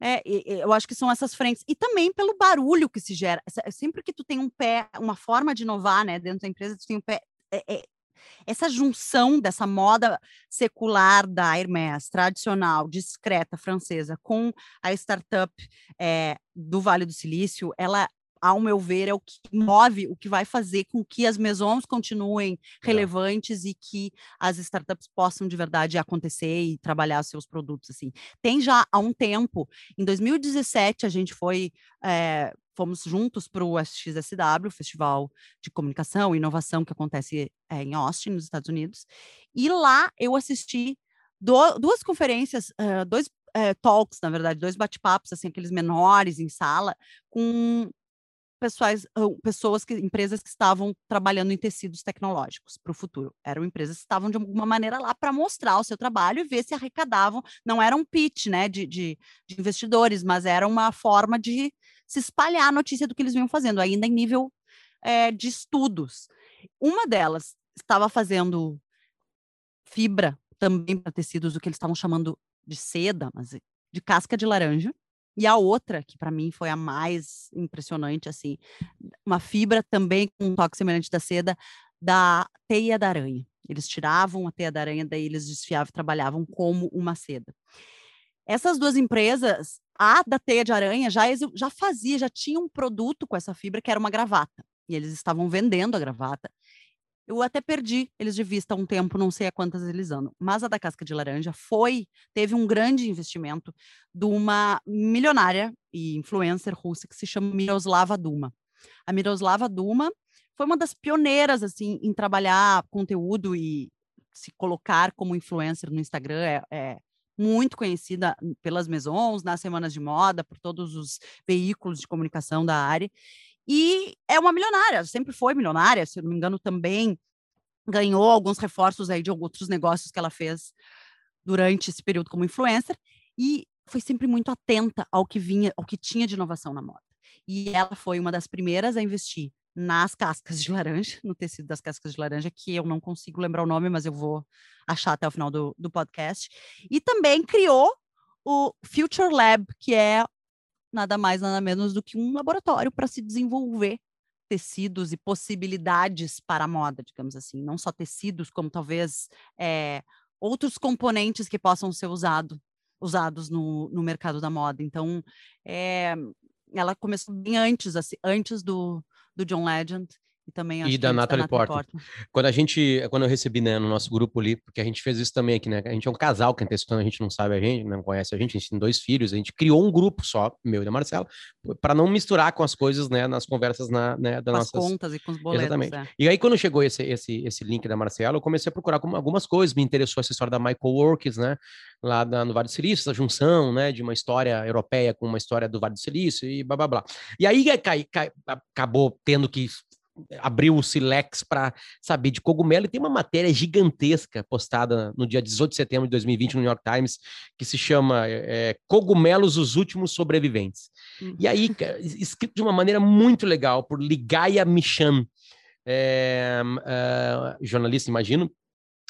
É, eu acho que são essas frentes. E também pelo barulho que se gera. Sempre que tu tem um pé, uma forma de inovar, né, dentro da empresa, tu tem um pé. É, é, essa junção dessa moda secular da Hermès, tradicional, discreta, francesa, com a startup é, do Vale do Silício, ela ao meu ver, é o que move, o que vai fazer com que as maisons continuem relevantes é. e que as startups possam de verdade acontecer e trabalhar seus produtos assim. Tem já há um tempo, em 2017 a gente foi é, fomos juntos para o SXSW, Festival de Comunicação e Inovação que acontece é, em Austin, nos Estados Unidos, e lá eu assisti do, duas conferências, uh, dois uh, talks, na verdade, dois bate-papos, assim, aqueles menores em sala, com pessoas, pessoas que, empresas que estavam trabalhando em tecidos tecnológicos para o futuro. Eram empresas que estavam de alguma maneira lá para mostrar o seu trabalho e ver se arrecadavam. Não era um pitch, né, de, de, de investidores, mas era uma forma de se espalhar a notícia do que eles vinham fazendo, ainda em nível é, de estudos. Uma delas estava fazendo fibra também para tecidos, o que eles estavam chamando de seda, mas de casca de laranja. E a outra, que para mim foi a mais impressionante, assim, uma fibra também com um toque semelhante da seda, da teia da aranha. Eles tiravam a teia da aranha, daí eles desfiavam e trabalhavam como uma seda. Essas duas empresas, a da teia de aranha já, já fazia, já tinha um produto com essa fibra que era uma gravata. E eles estavam vendendo a gravata. Eu até perdi eles de vista há um tempo, não sei a quantas eles andam. Mas a da casca de laranja foi, teve um grande investimento de uma milionária e influencer russa que se chama Miroslava Duma. A Miroslava Duma foi uma das pioneiras assim em trabalhar conteúdo e se colocar como influencer no Instagram. É, é muito conhecida pelas maisons, nas semanas de moda, por todos os veículos de comunicação da área. E é uma milionária, sempre foi milionária, se não me engano, também ganhou alguns reforços aí de outros negócios que ela fez durante esse período como influencer e foi sempre muito atenta ao que vinha, ao que tinha de inovação na moda. E ela foi uma das primeiras a investir nas cascas de laranja, no tecido das cascas de laranja, que eu não consigo lembrar o nome, mas eu vou achar até o final do, do podcast. E também criou o Future Lab, que é nada mais, nada menos do que um laboratório para se desenvolver tecidos e possibilidades para a moda, digamos assim. Não só tecidos, como talvez é, outros componentes que possam ser usado, usados no, no mercado da moda. Então, é, ela começou bem antes, assim, antes do, do John Legend e também e da Natalie, Portman. Portman. Quando a gente, quando eu recebi né, no nosso grupo ali, porque a gente fez isso também aqui, né? A gente é um casal, quem tá escutando, a gente não sabe a gente, não conhece a gente, a gente tem dois filhos, a gente criou um grupo só, meu e da Marcela, para não misturar com as coisas, né, nas conversas na, né, das com nossas... contas e com os boletos. Exatamente. É. E aí, quando chegou esse, esse, esse link da Marcela, eu comecei a procurar algumas coisas, me interessou essa história da Michael Works, né? Lá da, no Vale do Silício, essa junção, né, de uma história europeia com uma história do Vale do Silício e blá blá blá. E aí cai, cai, acabou tendo que abriu o Silex para saber de cogumelo e tem uma matéria gigantesca postada no dia 18 de setembro de 2020 no New York Times que se chama é, Cogumelos os Últimos Sobreviventes. Uhum. E aí, escrito de uma maneira muito legal por Ligaya Michan, é, é, jornalista, imagino,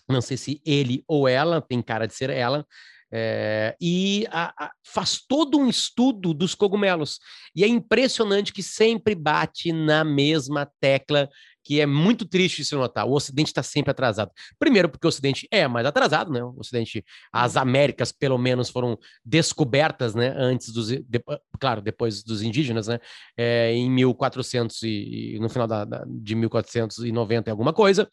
não sei se ele ou ela, tem cara de ser ela, É, e a, a, faz todo um estudo dos cogumelos. E é impressionante que sempre bate na mesma tecla que é muito triste se notar. O Ocidente está sempre atrasado. Primeiro, porque o Ocidente é mais atrasado, né? O Ocidente, as uhum. Américas, pelo menos, foram descobertas, né? Antes dos, de, claro, depois dos indígenas, né? É, em 1400 e, no final da, da, de 1490 alguma coisa,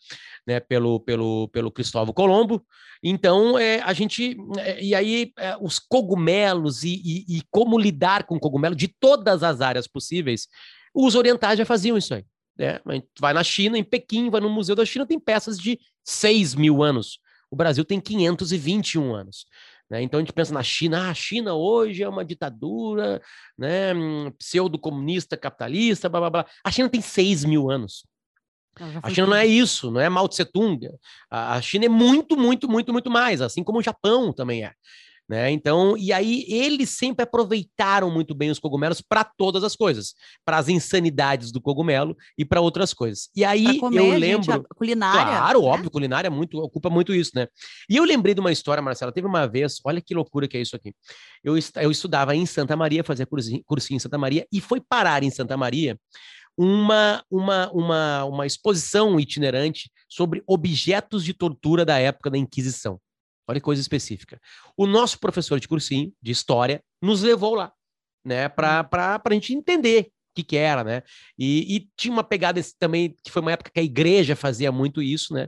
né? Pelo, pelo, pelo Cristóvão Colombo. Então, é, a gente, é, e aí é, os cogumelos e, e, e como lidar com cogumelo de todas as áreas possíveis, os orientais já faziam isso aí. Né? Vai na China, em Pequim, vai no Museu da China, tem peças de 6 mil anos. O Brasil tem 521 anos. Né? Então a gente pensa na China, ah, a China hoje é uma ditadura né, pseudo-comunista, capitalista, blá blá blá. A China tem 6 mil anos. A China não é isso, não é Mao Tse Tung. A China é muito, muito, muito, muito mais, assim como o Japão também é. Né? Então, e aí eles sempre aproveitaram muito bem os cogumelos para todas as coisas, para as insanidades do cogumelo e para outras coisas. E aí comer, eu lembro, gente, culinária, claro, né? óbvio, culinária muito ocupa muito isso, né? E eu lembrei de uma história, Marcela, teve uma vez, olha que loucura que é isso aqui. Eu, eu estudava em Santa Maria, fazia cursinho, cursinho em Santa Maria e foi parar em Santa Maria uma, uma, uma, uma exposição itinerante sobre objetos de tortura da época da Inquisição. Olha que coisa específica. O nosso professor de cursinho, de história, nos levou lá, né, para hum. a gente entender o que, que era, né? E, e, tinha uma pegada também, que foi uma época que a igreja fazia muito isso, né?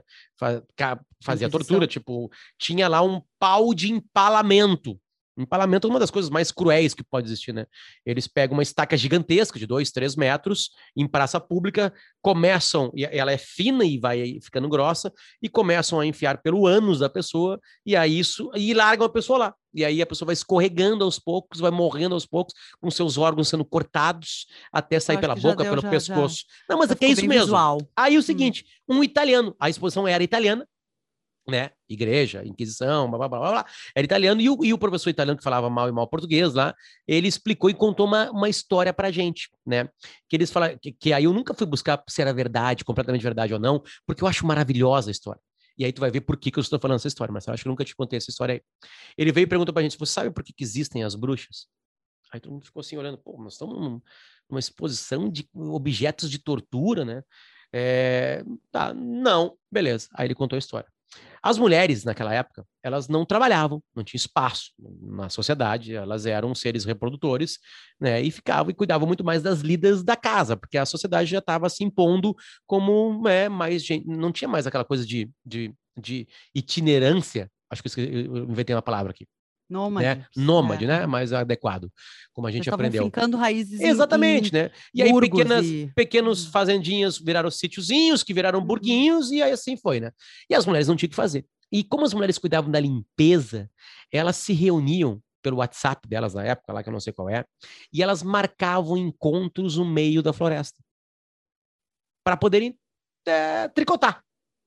Fazia tortura, tipo, tinha lá um pau de empalamento Empalamento é uma das coisas mais cruéis que pode existir, né? Eles pegam uma estaca gigantesca de dois, três metros em praça pública, começam, e ela é fina e vai ficando grossa, e começam a enfiar pelo ânus da pessoa, e aí isso, e largam a pessoa lá. E aí a pessoa vai escorregando aos poucos, vai morrendo aos poucos, com seus órgãos sendo cortados até sair pela boca, deu, pelo já, pescoço. Já. Não, mas é que é isso mesmo. Visual. Aí o hum. seguinte, hum. um italiano, a exposição era italiana, né? Igreja, Inquisição, blá, blá, blá, blá, era italiano, e o, e o, professor italiano que falava mal e mal português lá, ele explicou e contou uma, uma história pra gente, né? Que eles falaram, que, que aí eu nunca fui buscar se era verdade, completamente verdade ou não, porque eu acho maravilhosa a história. E aí tu vai ver por que, que eu estou falando essa história, mas eu acho que eu nunca te contei essa história aí. Ele veio e perguntou pra gente, você sabe por que, que existem as bruxas? Aí todo mundo ficou assim olhando, pô, nós estamos numa exposição de objetos de tortura, né? É, tá, não, beleza. Aí ele contou a história. As mulheres, naquela época, elas não trabalhavam, não tinha espaço na sociedade, elas eram seres reprodutores, né, e ficavam e cuidavam muito mais das lidas da casa, porque a sociedade já estava se impondo como é, mais gente, não tinha mais aquela coisa de, de, de itinerância, acho que eu inventei uma palavra aqui, Nômade. Né? Nômade, é. né? Mais adequado, como a gente Eles aprendeu. Fincando raízes Exatamente, né? E aí pequenas, e... pequenos hum. fazendinhos viraram sítiozinhos, que viraram uhum. burguinhos, e aí assim foi, né? E as mulheres não tinham o que fazer. E como as mulheres cuidavam da limpeza, elas se reuniam pelo WhatsApp delas na época, lá que eu não sei qual é, e elas marcavam encontros no meio da floresta para poderem é, tricotar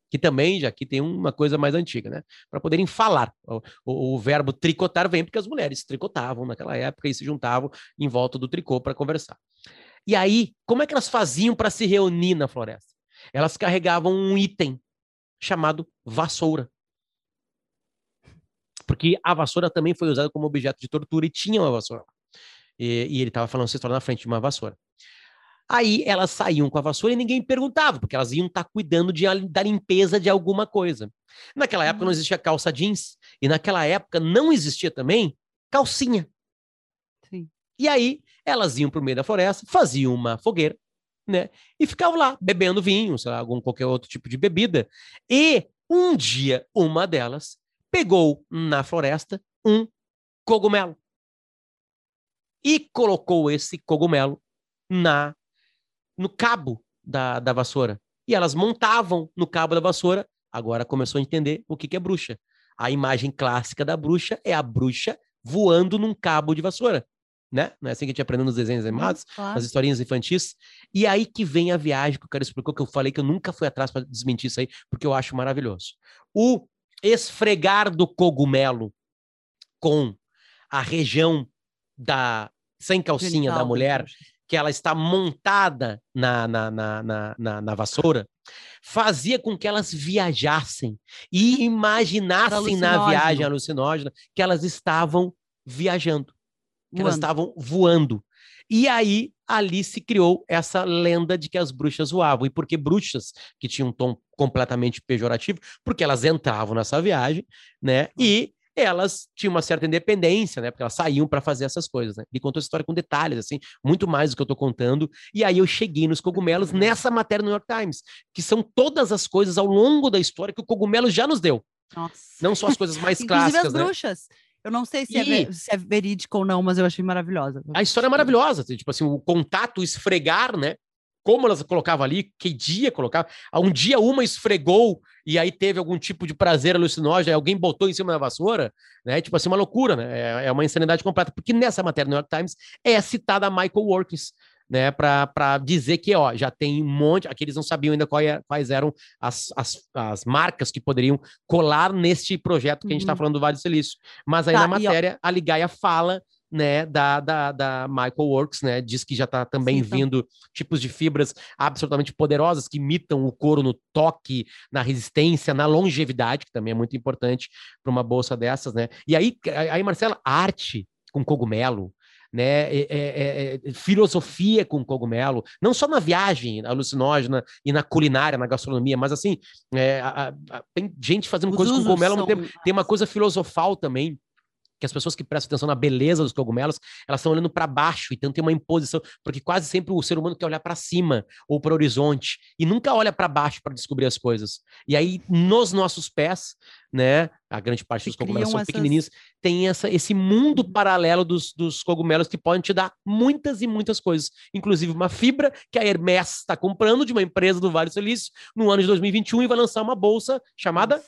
que também já aqui tem uma coisa mais antiga, né? Para poderem falar. O, o, o, verbo tricotar vem porque as mulheres tricotavam naquela época e se juntavam em volta do tricô para conversar. E aí, como é que elas faziam para se reunir na floresta? Elas carregavam um item chamado vassoura. Porque a vassoura também foi usada como objeto de tortura e tinha uma vassoura. E, e ele estava falando essa história na frente de uma vassoura. Aí elas saíam com a vassoura e ninguém perguntava, porque elas iam estar tá cuidando de, da limpeza de alguma coisa. Naquela época não uhum. existia calça jeans, e naquela época não existia também calcinha. Sim. E aí elas iam para o meio da floresta, faziam uma fogueira, né? E ficavam lá bebendo vinho, sei lá, algum qualquer outro tipo de bebida. E um dia uma delas pegou na floresta um cogumelo e colocou esse cogumelo na no cabo da, da vassoura. E elas montavam no cabo da vassoura. Agora começou a entender o que, que é bruxa. A imagem clássica da bruxa é a bruxa voando num cabo de vassoura. Né? Não é assim que a gente aprendeu nos desenhos animados, claro. nas historinhas infantis. E aí que vem a viagem que o cara explicou, que eu falei que eu nunca fui atrás para desmentir isso aí, porque eu acho maravilhoso. O esfregar do cogumelo com a região da sem calcinha Genital, da mulher que ela está montada na, na, na, na, na vassoura, fazia com que elas viajassem e imaginassem na viagem alucinógena que elas estavam viajando, que voando. elas estavam voando. E aí ali se criou essa lenda de que as bruxas voavam. E por que bruxas, que tinham um tom completamente pejorativo? Porque elas entravam nessa viagem, né? E elas tinham uma certa independência, né? Porque elas saíam para fazer essas coisas, né? Ele contou essa história com detalhes, assim, muito mais do que eu estou contando. E aí eu cheguei nos cogumelos nessa matéria no New York Times, que são todas as coisas ao longo da história que o cogumelo já nos deu. Nossa. Não só as coisas mais clássicas, as né? bruxas. Eu não sei se, é e... é, se é verídico ou não, mas eu achei maravilhosa. A história é maravilhosa. Tipo assim, o contato, esfregar, né? Como elas colocavam ali, que dia colocava. Um dia uma esfregou e aí teve algum tipo de prazer alucinógeno, alguém botou em cima da vassoura, né? Tipo assim, uma loucura, né? É, é uma insanidade completa. Porque nessa matéria do New York Times é citada a Michael Workins, né, para dizer que ó, já tem um monte, aqui eles não sabiam ainda qual é, quais eram as, as, as marcas que poderiam colar neste projeto que a gente está uhum. falando do Vale do Silício. Mas aí tá, na matéria, e, a Ligaia fala né, da, da, da Michael Works, né, diz que já está também Sim, então. vindo tipos de fibras absolutamente poderosas que imitam o couro no toque, na resistência, na longevidade, que também é muito importante para uma bolsa dessas, né? E aí, aí Marcela, arte com cogumelo, né, é, é, é, filosofia com cogumelo, não só na viagem alucinógena e na culinária, na gastronomia, mas assim, é, a, a, tem gente fazendo coisas com cogumelo, são... tem uma coisa filosofal também, que as pessoas que prestam atenção na beleza dos cogumelos, elas estão olhando para baixo, então tem uma imposição, porque quase sempre o ser humano quer olhar para cima ou para o horizonte e nunca olha para baixo para descobrir as coisas. E aí nos nossos pés, né, a grande parte dos cogumelos são essas... pequenininhos, tem essa, esse mundo paralelo dos, dos cogumelos que podem te dar muitas e muitas coisas, inclusive uma fibra que a Hermes está comprando de uma empresa do Vale do Silício no ano de 2021 e vai lançar uma bolsa chamada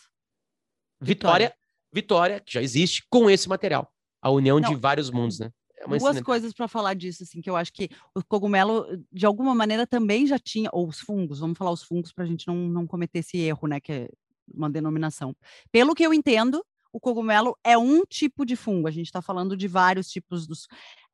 Vitória, Vitória Vitória, que já existe, com esse material. A união Não. de vários mundos, né? É Duas coisas para falar disso, assim, que eu acho que o cogumelo, de alguma maneira, também já tinha, ou os fungos, vamos falar os fungos para a gente não, não cometer esse erro, né? Que é uma denominação. Pelo que eu entendo, o cogumelo é um tipo de fungo. A gente está falando de vários tipos dos.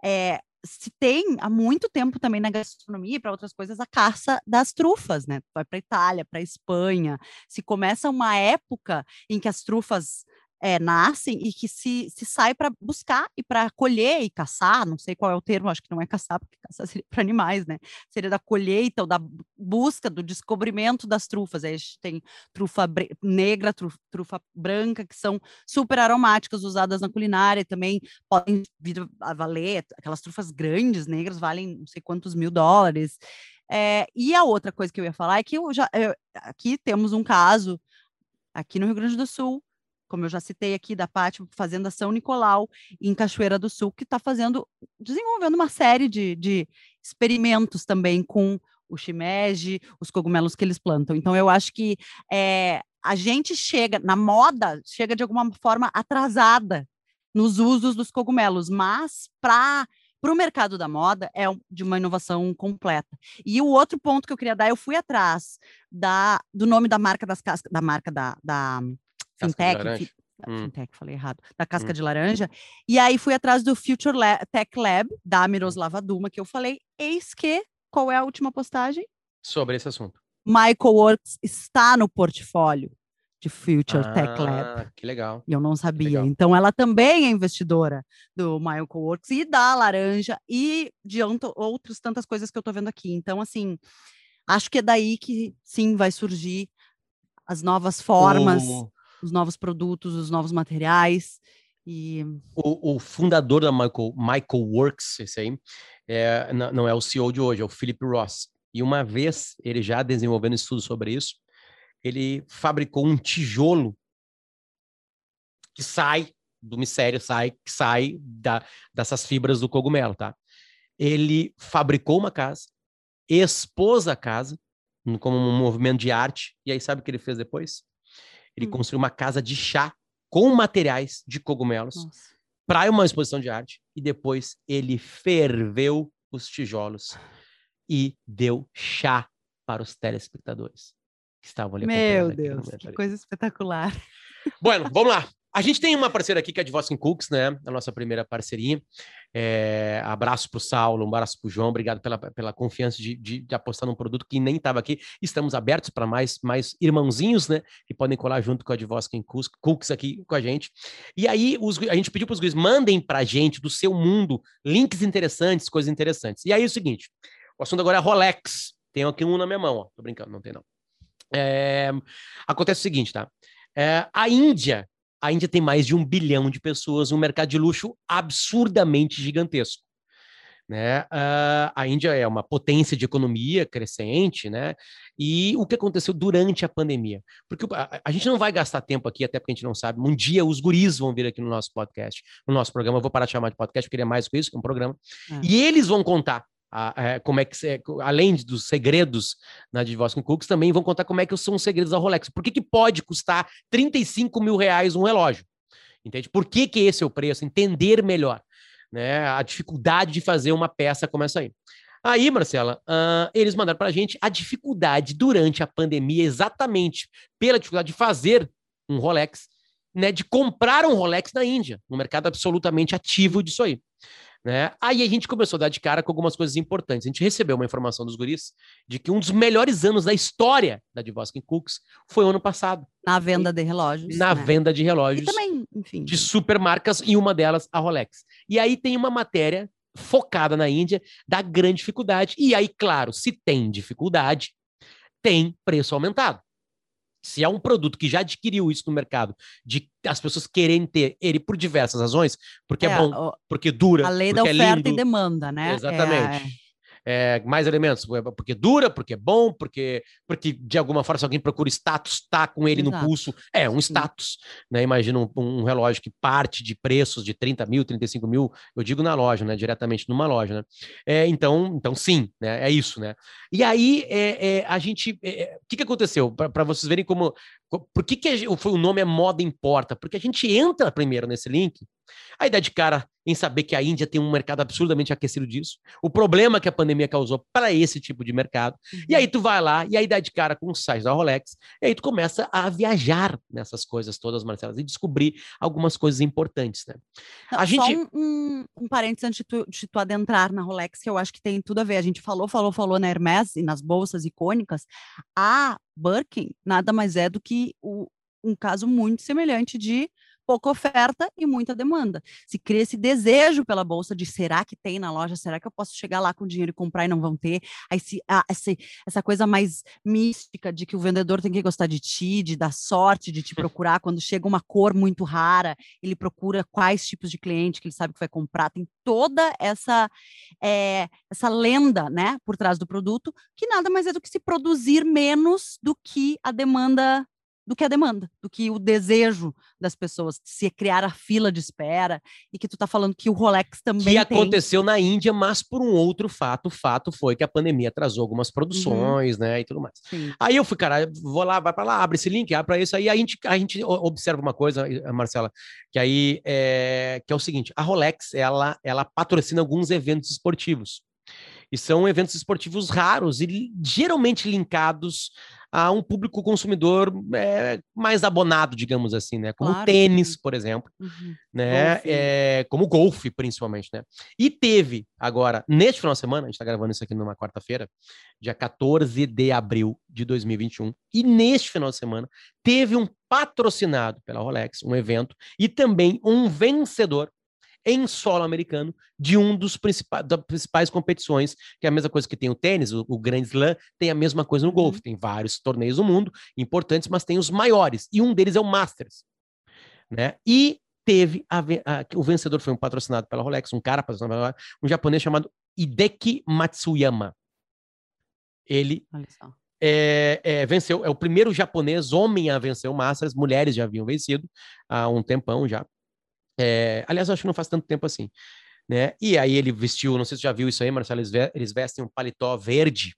É, se tem há muito tempo também na gastronomia e para outras coisas a caça das trufas, né? Vai para Itália, para Espanha. Se começa uma época em que as trufas é, nascem e que se, se sai para buscar e para colher e caçar, não sei qual é o termo, acho que não é caçar, porque caçar seria para animais, né? Seria da colheita ou da busca, do descobrimento das trufas. Aí a gente tem trufa negra, trufa, trufa branca, que são super aromáticas, usadas na culinária, também podem vir a valer, aquelas trufas grandes, negras, valem não sei quantos mil dólares. É, e a outra coisa que eu ia falar é que eu já, eu, aqui temos um caso, aqui no Rio Grande do Sul, como eu já citei aqui, da Pátio Fazenda São Nicolau, em Cachoeira do Sul, que está fazendo, desenvolvendo uma série de, de experimentos também com o shimeji, os cogumelos que eles plantam. Então, eu acho que é, a gente chega, na moda, chega de alguma forma atrasada nos usos dos cogumelos, mas para para o mercado da moda é de uma inovação completa. E o outro ponto que eu queria dar, eu fui atrás da, do nome da marca das cascas, da marca da, da fintech, hum. fintech, falei errado, da casca hum. de laranja. E aí fui atrás do Future Lab, Tech Lab, da Miroslava Duma, que eu falei, eis que, qual é a última postagem? Sobre esse assunto. Michael Works está no portfólio de Future ah, Tech Lab. Que legal. E eu não sabia. Então, ela também é investidora do Michael Works e da Laranja e de outras tantas coisas que eu estou vendo aqui. Então, assim, acho que é daí que sim vai surgir as novas formas. O os novos produtos, os novos materiais. E... O, o fundador da Michael, Michael Works, esse aí, é, não é o CEO de hoje, é o Philip Ross. E uma vez, ele já desenvolvendo estudo sobre isso, ele fabricou um tijolo que sai do mistério, sai, que sai da, dessas fibras do cogumelo, tá? Ele fabricou uma casa, expôs a casa como um movimento de arte, e aí sabe o que ele fez depois? Ele hum. construiu uma casa de chá com materiais de cogumelos para uma exposição de arte e depois ele ferveu os tijolos e deu chá para os telespectadores que estavam ali. Meu Deus, que ali. coisa espetacular. Bueno, vamos lá. A gente tem uma parceira aqui que é a de Voskin Cooks, né? A nossa primeira parceria. É, abraço para o Saulo, um abraço para o João, obrigado pela, pela confiança de, de, de apostar num produto que nem estava aqui. Estamos abertos para mais, mais irmãozinhos, né? Que podem colar junto com a Advoskin Cooks aqui com a gente. E aí os, a gente pediu para os guris, mandem para a gente do seu mundo links interessantes, coisas interessantes. E aí é o seguinte, o assunto agora é Rolex. Tenho aqui um na minha mão, ó. Tô brincando, não tem não. É, acontece o seguinte, tá? É, a Índia, a Índia tem mais de um bilhão de pessoas, um mercado de luxo absurdamente gigantesco. Né? Uh, a Índia é uma potência de economia crescente, né? E o que aconteceu durante a pandemia? Porque a, a, gente não vai gastar tempo aqui, até porque a gente não sabe. Um dia os guris vão vir aqui no nosso podcast, no nosso programa. Eu vou parar de chamar de podcast, porque ele é mais que isso, que é um programa. É. E eles vão contar como é que, além dos segredos na Divoskin Cooks, também vão contar como é que são os segredos da Rolex. Por que, que pode custar 35 mil reais um relógio? Entende? Por que, que esse é o preço? Entender melhor né, a dificuldade de fazer uma peça como essa aí. Aí, Marcela, uh, eles mandaram para a gente a dificuldade durante a pandemia, exatamente pela dificuldade de fazer um Rolex, né, de comprar um Rolex na Índia, um mercado absolutamente ativo disso aí. Né? Aí a gente começou a dar de cara com algumas coisas importantes. A gente recebeu uma informação dos guris de que um dos melhores anos da história da Divoskin Cooks foi o ano passado. Na venda de relógios. Na né? venda de relógios. E também, enfim. De supermarcas, e uma delas a Rolex. E aí tem uma matéria focada na Índia da grande dificuldade. E aí, claro, se tem dificuldade, tem preço aumentado. Se é um produto que já adquiriu isso no mercado, de as pessoas querem ter ele por diversas razões, porque é, é bom, porque dura, a lei da é oferta é e demanda, né? Exatamente. É é, mais elementos, é, porque dura, porque é bom, porque, porque de alguma forma, se alguém procura status, tá com ele Exato. no pulso, é um status. Né? Imagina um, um, relógio que parte de preços de 30 mil, 35 mil, eu digo na loja, né? Diretamente numa loja, né? É, então, então, sim, né? É isso, né? E aí é, é a gente. É, é, o que, que aconteceu? Para vocês verem como. Por que, que o nome é moda importa? Porque a gente entra primeiro nesse link a ideia de cara em saber que a Índia tem um mercado absurdamente aquecido disso, o problema que a pandemia causou para esse tipo de mercado. Uhum. E aí tu vai lá e a ideia de cara com o site da Rolex, e aí tu começa a viajar nessas coisas todas, Marcela, e descobrir algumas coisas importantes, né? A gente... um, um, parênteses antes de tu, de tu adentrar na Rolex, que eu acho que tem tudo a ver. A gente falou, falou, falou na Hermès e nas bolsas icônicas. A Birkin nada mais é do que o, um caso muito semelhante de pouca oferta e muita demanda. Se cria esse desejo pela bolsa de será que tem na loja? Será que eu posso chegar lá com dinheiro e comprar e não vão ter? Aí se, ah, essa, essa coisa mais mística de que o vendedor tem que gostar de ti, de dar sorte, de te procurar quando chega uma cor muito rara, ele procura quais tipos de cliente que ele sabe que vai comprar. Tem toda essa é, essa lenda, né, por trás do produto, que nada mais é do que se produzir menos do que a demanda do que a demanda, do que o desejo das pessoas, se criar a fila de espera, e que tu tá falando que o Rolex também Que aconteceu na Índia, mas por um outro fato, o fato foi que a pandemia atrasou algumas uhum. produções, uhum. né, e tudo mais. Sim. Aí eu fui, cara, vou lá, vai para lá, abre esse link, abre para isso, aí a gente, a gente observa uma coisa, Marcela, que aí é, que é o seguinte, a Rolex, ela, ela patrocina alguns eventos esportivos, e são eventos esportivos raros e geralmente linkados a um público consumidor é, mais abonado, digamos assim, né? Como claro. tênis, por exemplo, uhum. né? É, como golfe, principalmente, né? E teve agora, neste final de semana, a gente está gravando isso aqui numa quarta-feira, dia 14 de abril de 2021, e neste final de semana teve um patrocinado pela Rolex, um evento, e também um vencedor em solo americano de um dos principais das principais competições, que é a mesma coisa que tem o tênis, o, o Grand Slam, tem a mesma coisa no uhum. golfe. Tem vários torneios no mundo importantes, mas tem os maiores, e um deles é o Masters. Né? E teve a, a, o vencedor foi um patrocinado pela Rolex, um cara patrocinado pela Rolex, um japonês chamado Hideki Matsuyama. Ele é, é, venceu, é o primeiro japonês homem a vencer o Masters, mulheres já haviam vencido há um tempão já. É, aliás, acho que não faz tanto tempo assim. Né? E aí ele vestiu, não sei se você já viu isso aí, Marcelo, eles vestem um paletó verde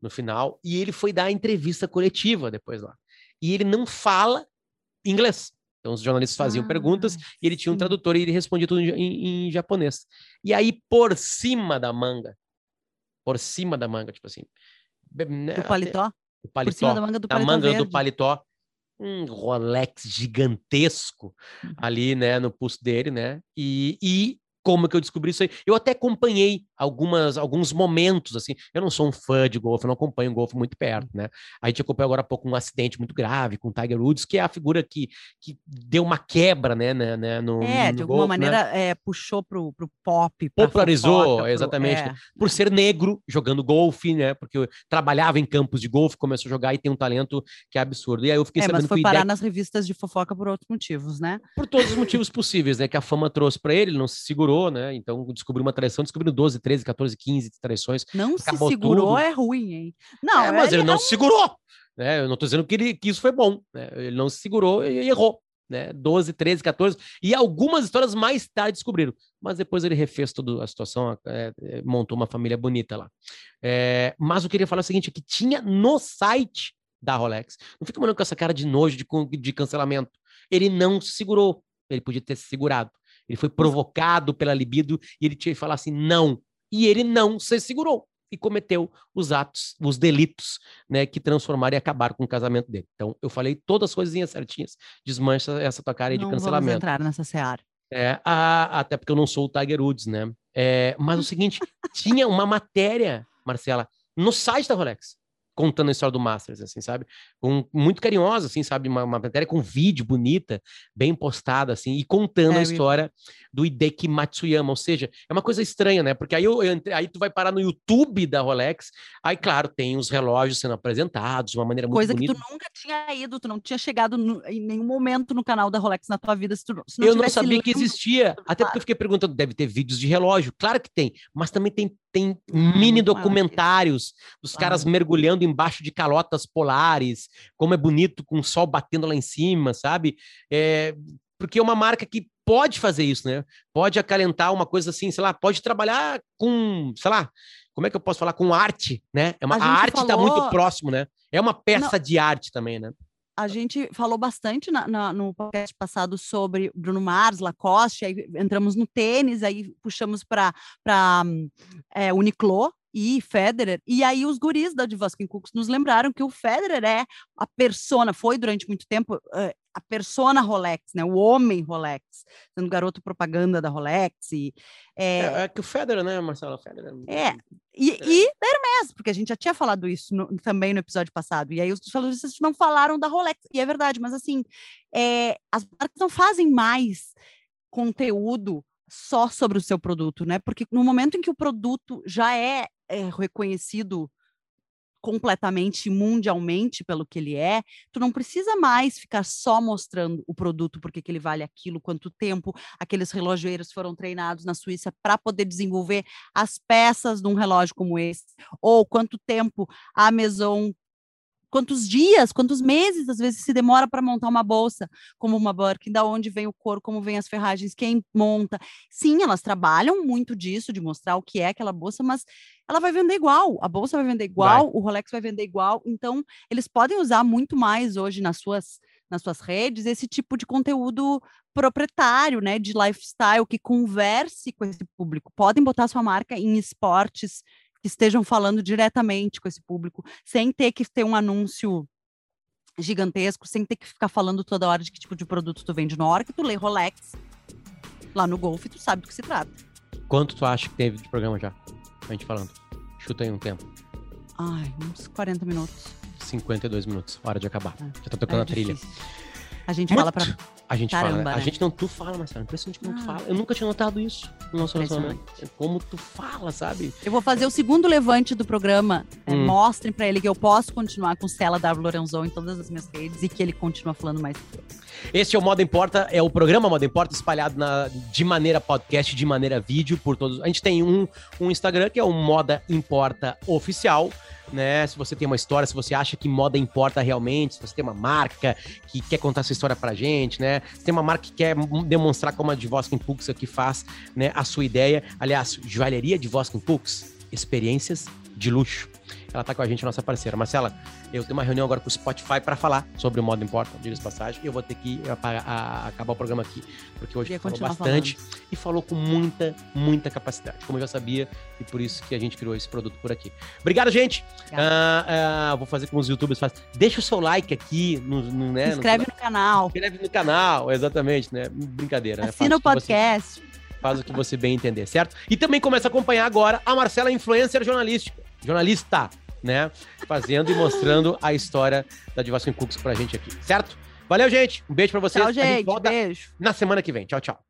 no final, e ele foi dar a entrevista coletiva depois lá. E ele não fala inglês. Então os jornalistas faziam ah, perguntas e ele tinha um tradutor e ele respondia tudo em, em, japonês. E aí, por cima da manga, por cima da manga, tipo assim. Né, do paletó? O paletó. Por cima da manga do paletó. manga verde. do paletó um Rolex gigantesco uhum. ali, né, no pulso dele, né? E, e como que eu descobri isso aí. Eu até acompanhei algumas, alguns momentos, assim. Eu não sou um fã de golfe, eu não acompanho golfe muito perto, né? A gente acompanhou agora há pouco um acidente muito grave com o Tiger Woods, que é a figura que, que deu uma quebra, né, né, né no É, no de alguma golfe, né? maneira é, puxou pro, pro pop. Popularizou, fofoca, pro- exatamente. é. né? Por ser negro, jogando golfe, né? Porque eu trabalhava em campos de golfe, começou a jogar e tem um talento que é absurdo. E aí eu fiquei É, sabendo mas foi parar IDEC, nas revistas de fofoca por outros motivos, né? por todos os motivos possíveis, né? Que a fama trouxe para ele, ele não se segurou, né? Então descobriu uma traição, descobriu 12, 13, 14, 15 traições. Não se segurou tudo. é ruim, hein? Não, É, mas ele, é não um- se segurou. Né? Eu não tô dizendo que, ele, que isso foi bom. Né? Ele não se segurou e errou. Né? 12, 13, 14. E algumas histórias mais tarde descobriram. Mas depois ele refez toda a situação, é, é, montou uma família bonita lá. É, mas eu queria falar o seguinte: que tinha no site da Rolex. Não fica mandando com essa cara de nojo, de, de cancelamento. Ele não se segurou. Ele podia ter se segurado. Ele foi provocado pela libido e ele tinha que falar assim: não. E ele não se segurou e cometeu os atos, os delitos, né, que transformaram e acabaram com o casamento dele. Então, eu falei todas as coisinhas certinhas, desmancha essa tua cara aí de não vamos cancelamento. entrar nessa seara. É, a- até porque eu não sou o Tiger Woods, né? É, mas o seguinte, tinha uma matéria, Marcela, no site da Rolex, contando a história do Masters, assim, sabe? Com, muito carinhosa, assim, sabe? Uma, uma matéria com vídeo bonita, bem postada, assim, e contando É, a história do Hideki Matsuyama. Ou seja, é uma coisa estranha, né? Porque aí, eu, eu aí tu vai parar no YouTube da Rolex, aí, claro, tem os relógios sendo apresentados de uma maneira muito Coisa bonita. que tu nunca tinha ido, tu não tinha chegado no- em nenhum momento no canal da Rolex na tua vida. Se tu, se não eu não sabia que existia. Até porque eu fiquei perguntando, deve ter vídeos de relógio. Claro que tem, mas também tem, tem Ah, mini documentários dos caras mergulhando embaixo de calotas polares, como é bonito com o sol batendo lá em cima, sabe? É, porque é uma marca que pode fazer isso, né? Pode acalentar uma coisa assim, sei lá, pode trabalhar com, sei lá, como é que eu posso falar? Com arte, né? É uma, A a, arte está muito próximo, né? É uma peça de arte também, né? A gente falou bastante na- na- no podcast passado sobre Bruno Mars, Lacoste, aí entramos no tênis, aí puxamos para é, Uniqlo e Federer, e aí os guris da Divaskin Cooks nos lembraram que o Federer é a persona, foi durante muito tempo é, a persona Rolex, né, o homem Rolex, sendo garoto propaganda da Rolex, e É, é, é que o Federer, né, Marcelo? Federer. é, e, e da Hermes, porque a gente já tinha falado isso no- também no episódio passado, e aí os jornalistas não falaram da Rolex, e é verdade, mas assim, é, as marcas não fazem mais conteúdo só sobre o seu produto, né? Porque no momento em que o produto já é, é reconhecido completamente mundialmente pelo que ele é, tu não precisa mais ficar só mostrando o produto porque que ele vale aquilo, quanto tempo aqueles relojoeiros foram treinados na Suíça para poder desenvolver as peças de um relógio como esse, ou quanto tempo a Maison quantos dias, quantos meses às vezes se demora para montar uma bolsa, como uma Birkin, da onde vem o couro, como vem as ferragens, quem monta. Sim, elas trabalham muito disso, de mostrar o que é aquela bolsa, mas ela vai vender igual, a bolsa vai vender igual, o Rolex vai vender igual, então eles podem usar muito mais hoje nas suas nas suas redes esse tipo de conteúdo proprietário, né, de lifestyle que converse com esse público. Podem botar sua marca em esportes que estejam falando diretamente com esse público, sem ter que ter um anúncio gigantesco, sem ter que ficar falando toda hora de que tipo de produto tu vende. Na hora que tu lê Rolex lá no Golf, tu sabe do que se trata. Quanto tu acha que teve de programa já? A gente falando. Chuta aí um tempo. Ai, uns 40 minutos. 52 minutos. Hora de acabar. É. Já tá tocando É a trilha. difícil. A gente fala pra. A gente fala, Caramba, né? A né? gente não, tu fala, Marcelo. Impressionante como tu Ah. fala. Eu nunca tinha notado isso no nosso relacionamento. Como tu fala, sabe? Eu vou fazer o segundo levante do programa. É, Hum. Mostrem pra ele que eu posso continuar com Stella W. Lorenzon em todas as minhas redes e que ele continua falando mais. Este é o Moda Importa, é o programa Moda Importa espalhado na, de maneira podcast, de maneira vídeo por todos. A gente tem um, um Instagram que é o Moda Importa Oficial, né? Se você tem uma história, se você acha que moda importa realmente, se você tem uma marca que quer contar sua história pra gente, né? Se tem uma marca que quer demonstrar como a de Voskin Cooks aqui faz, né, a sua ideia. Aliás, joalheria de Voskin Cooks, experiências de luxo. Ela tá com a gente, nossa parceira. Marcela, eu tenho uma reunião agora com o Spotify para falar sobre o modo importa, diga passagem, e eu vou ter que apagar- a- acabar o programa aqui, porque hoje falou bastante e falou com muita, muita capacidade, como eu já sabia, e por isso que a gente criou esse produto por aqui. Obrigado, gente! Ah, ah, vou fazer como os youtubers fazem. Deixa o seu like aqui, no, no, né, inscreve no canal. no, inscreve no canal, exatamente, né? Brincadeira, né? Assina o com vocês. podcast. Faz o que você bem entender, certo? E também começa a acompanhar agora a Marcela Influencer Jornalística, jornalista, né? Fazendo e mostrando a história da Divasco Cooks pra gente aqui, certo? Valeu, gente. Um beijo pra vocês. Tchau, gente. gente beijo. Na semana que vem. Tchau, tchau.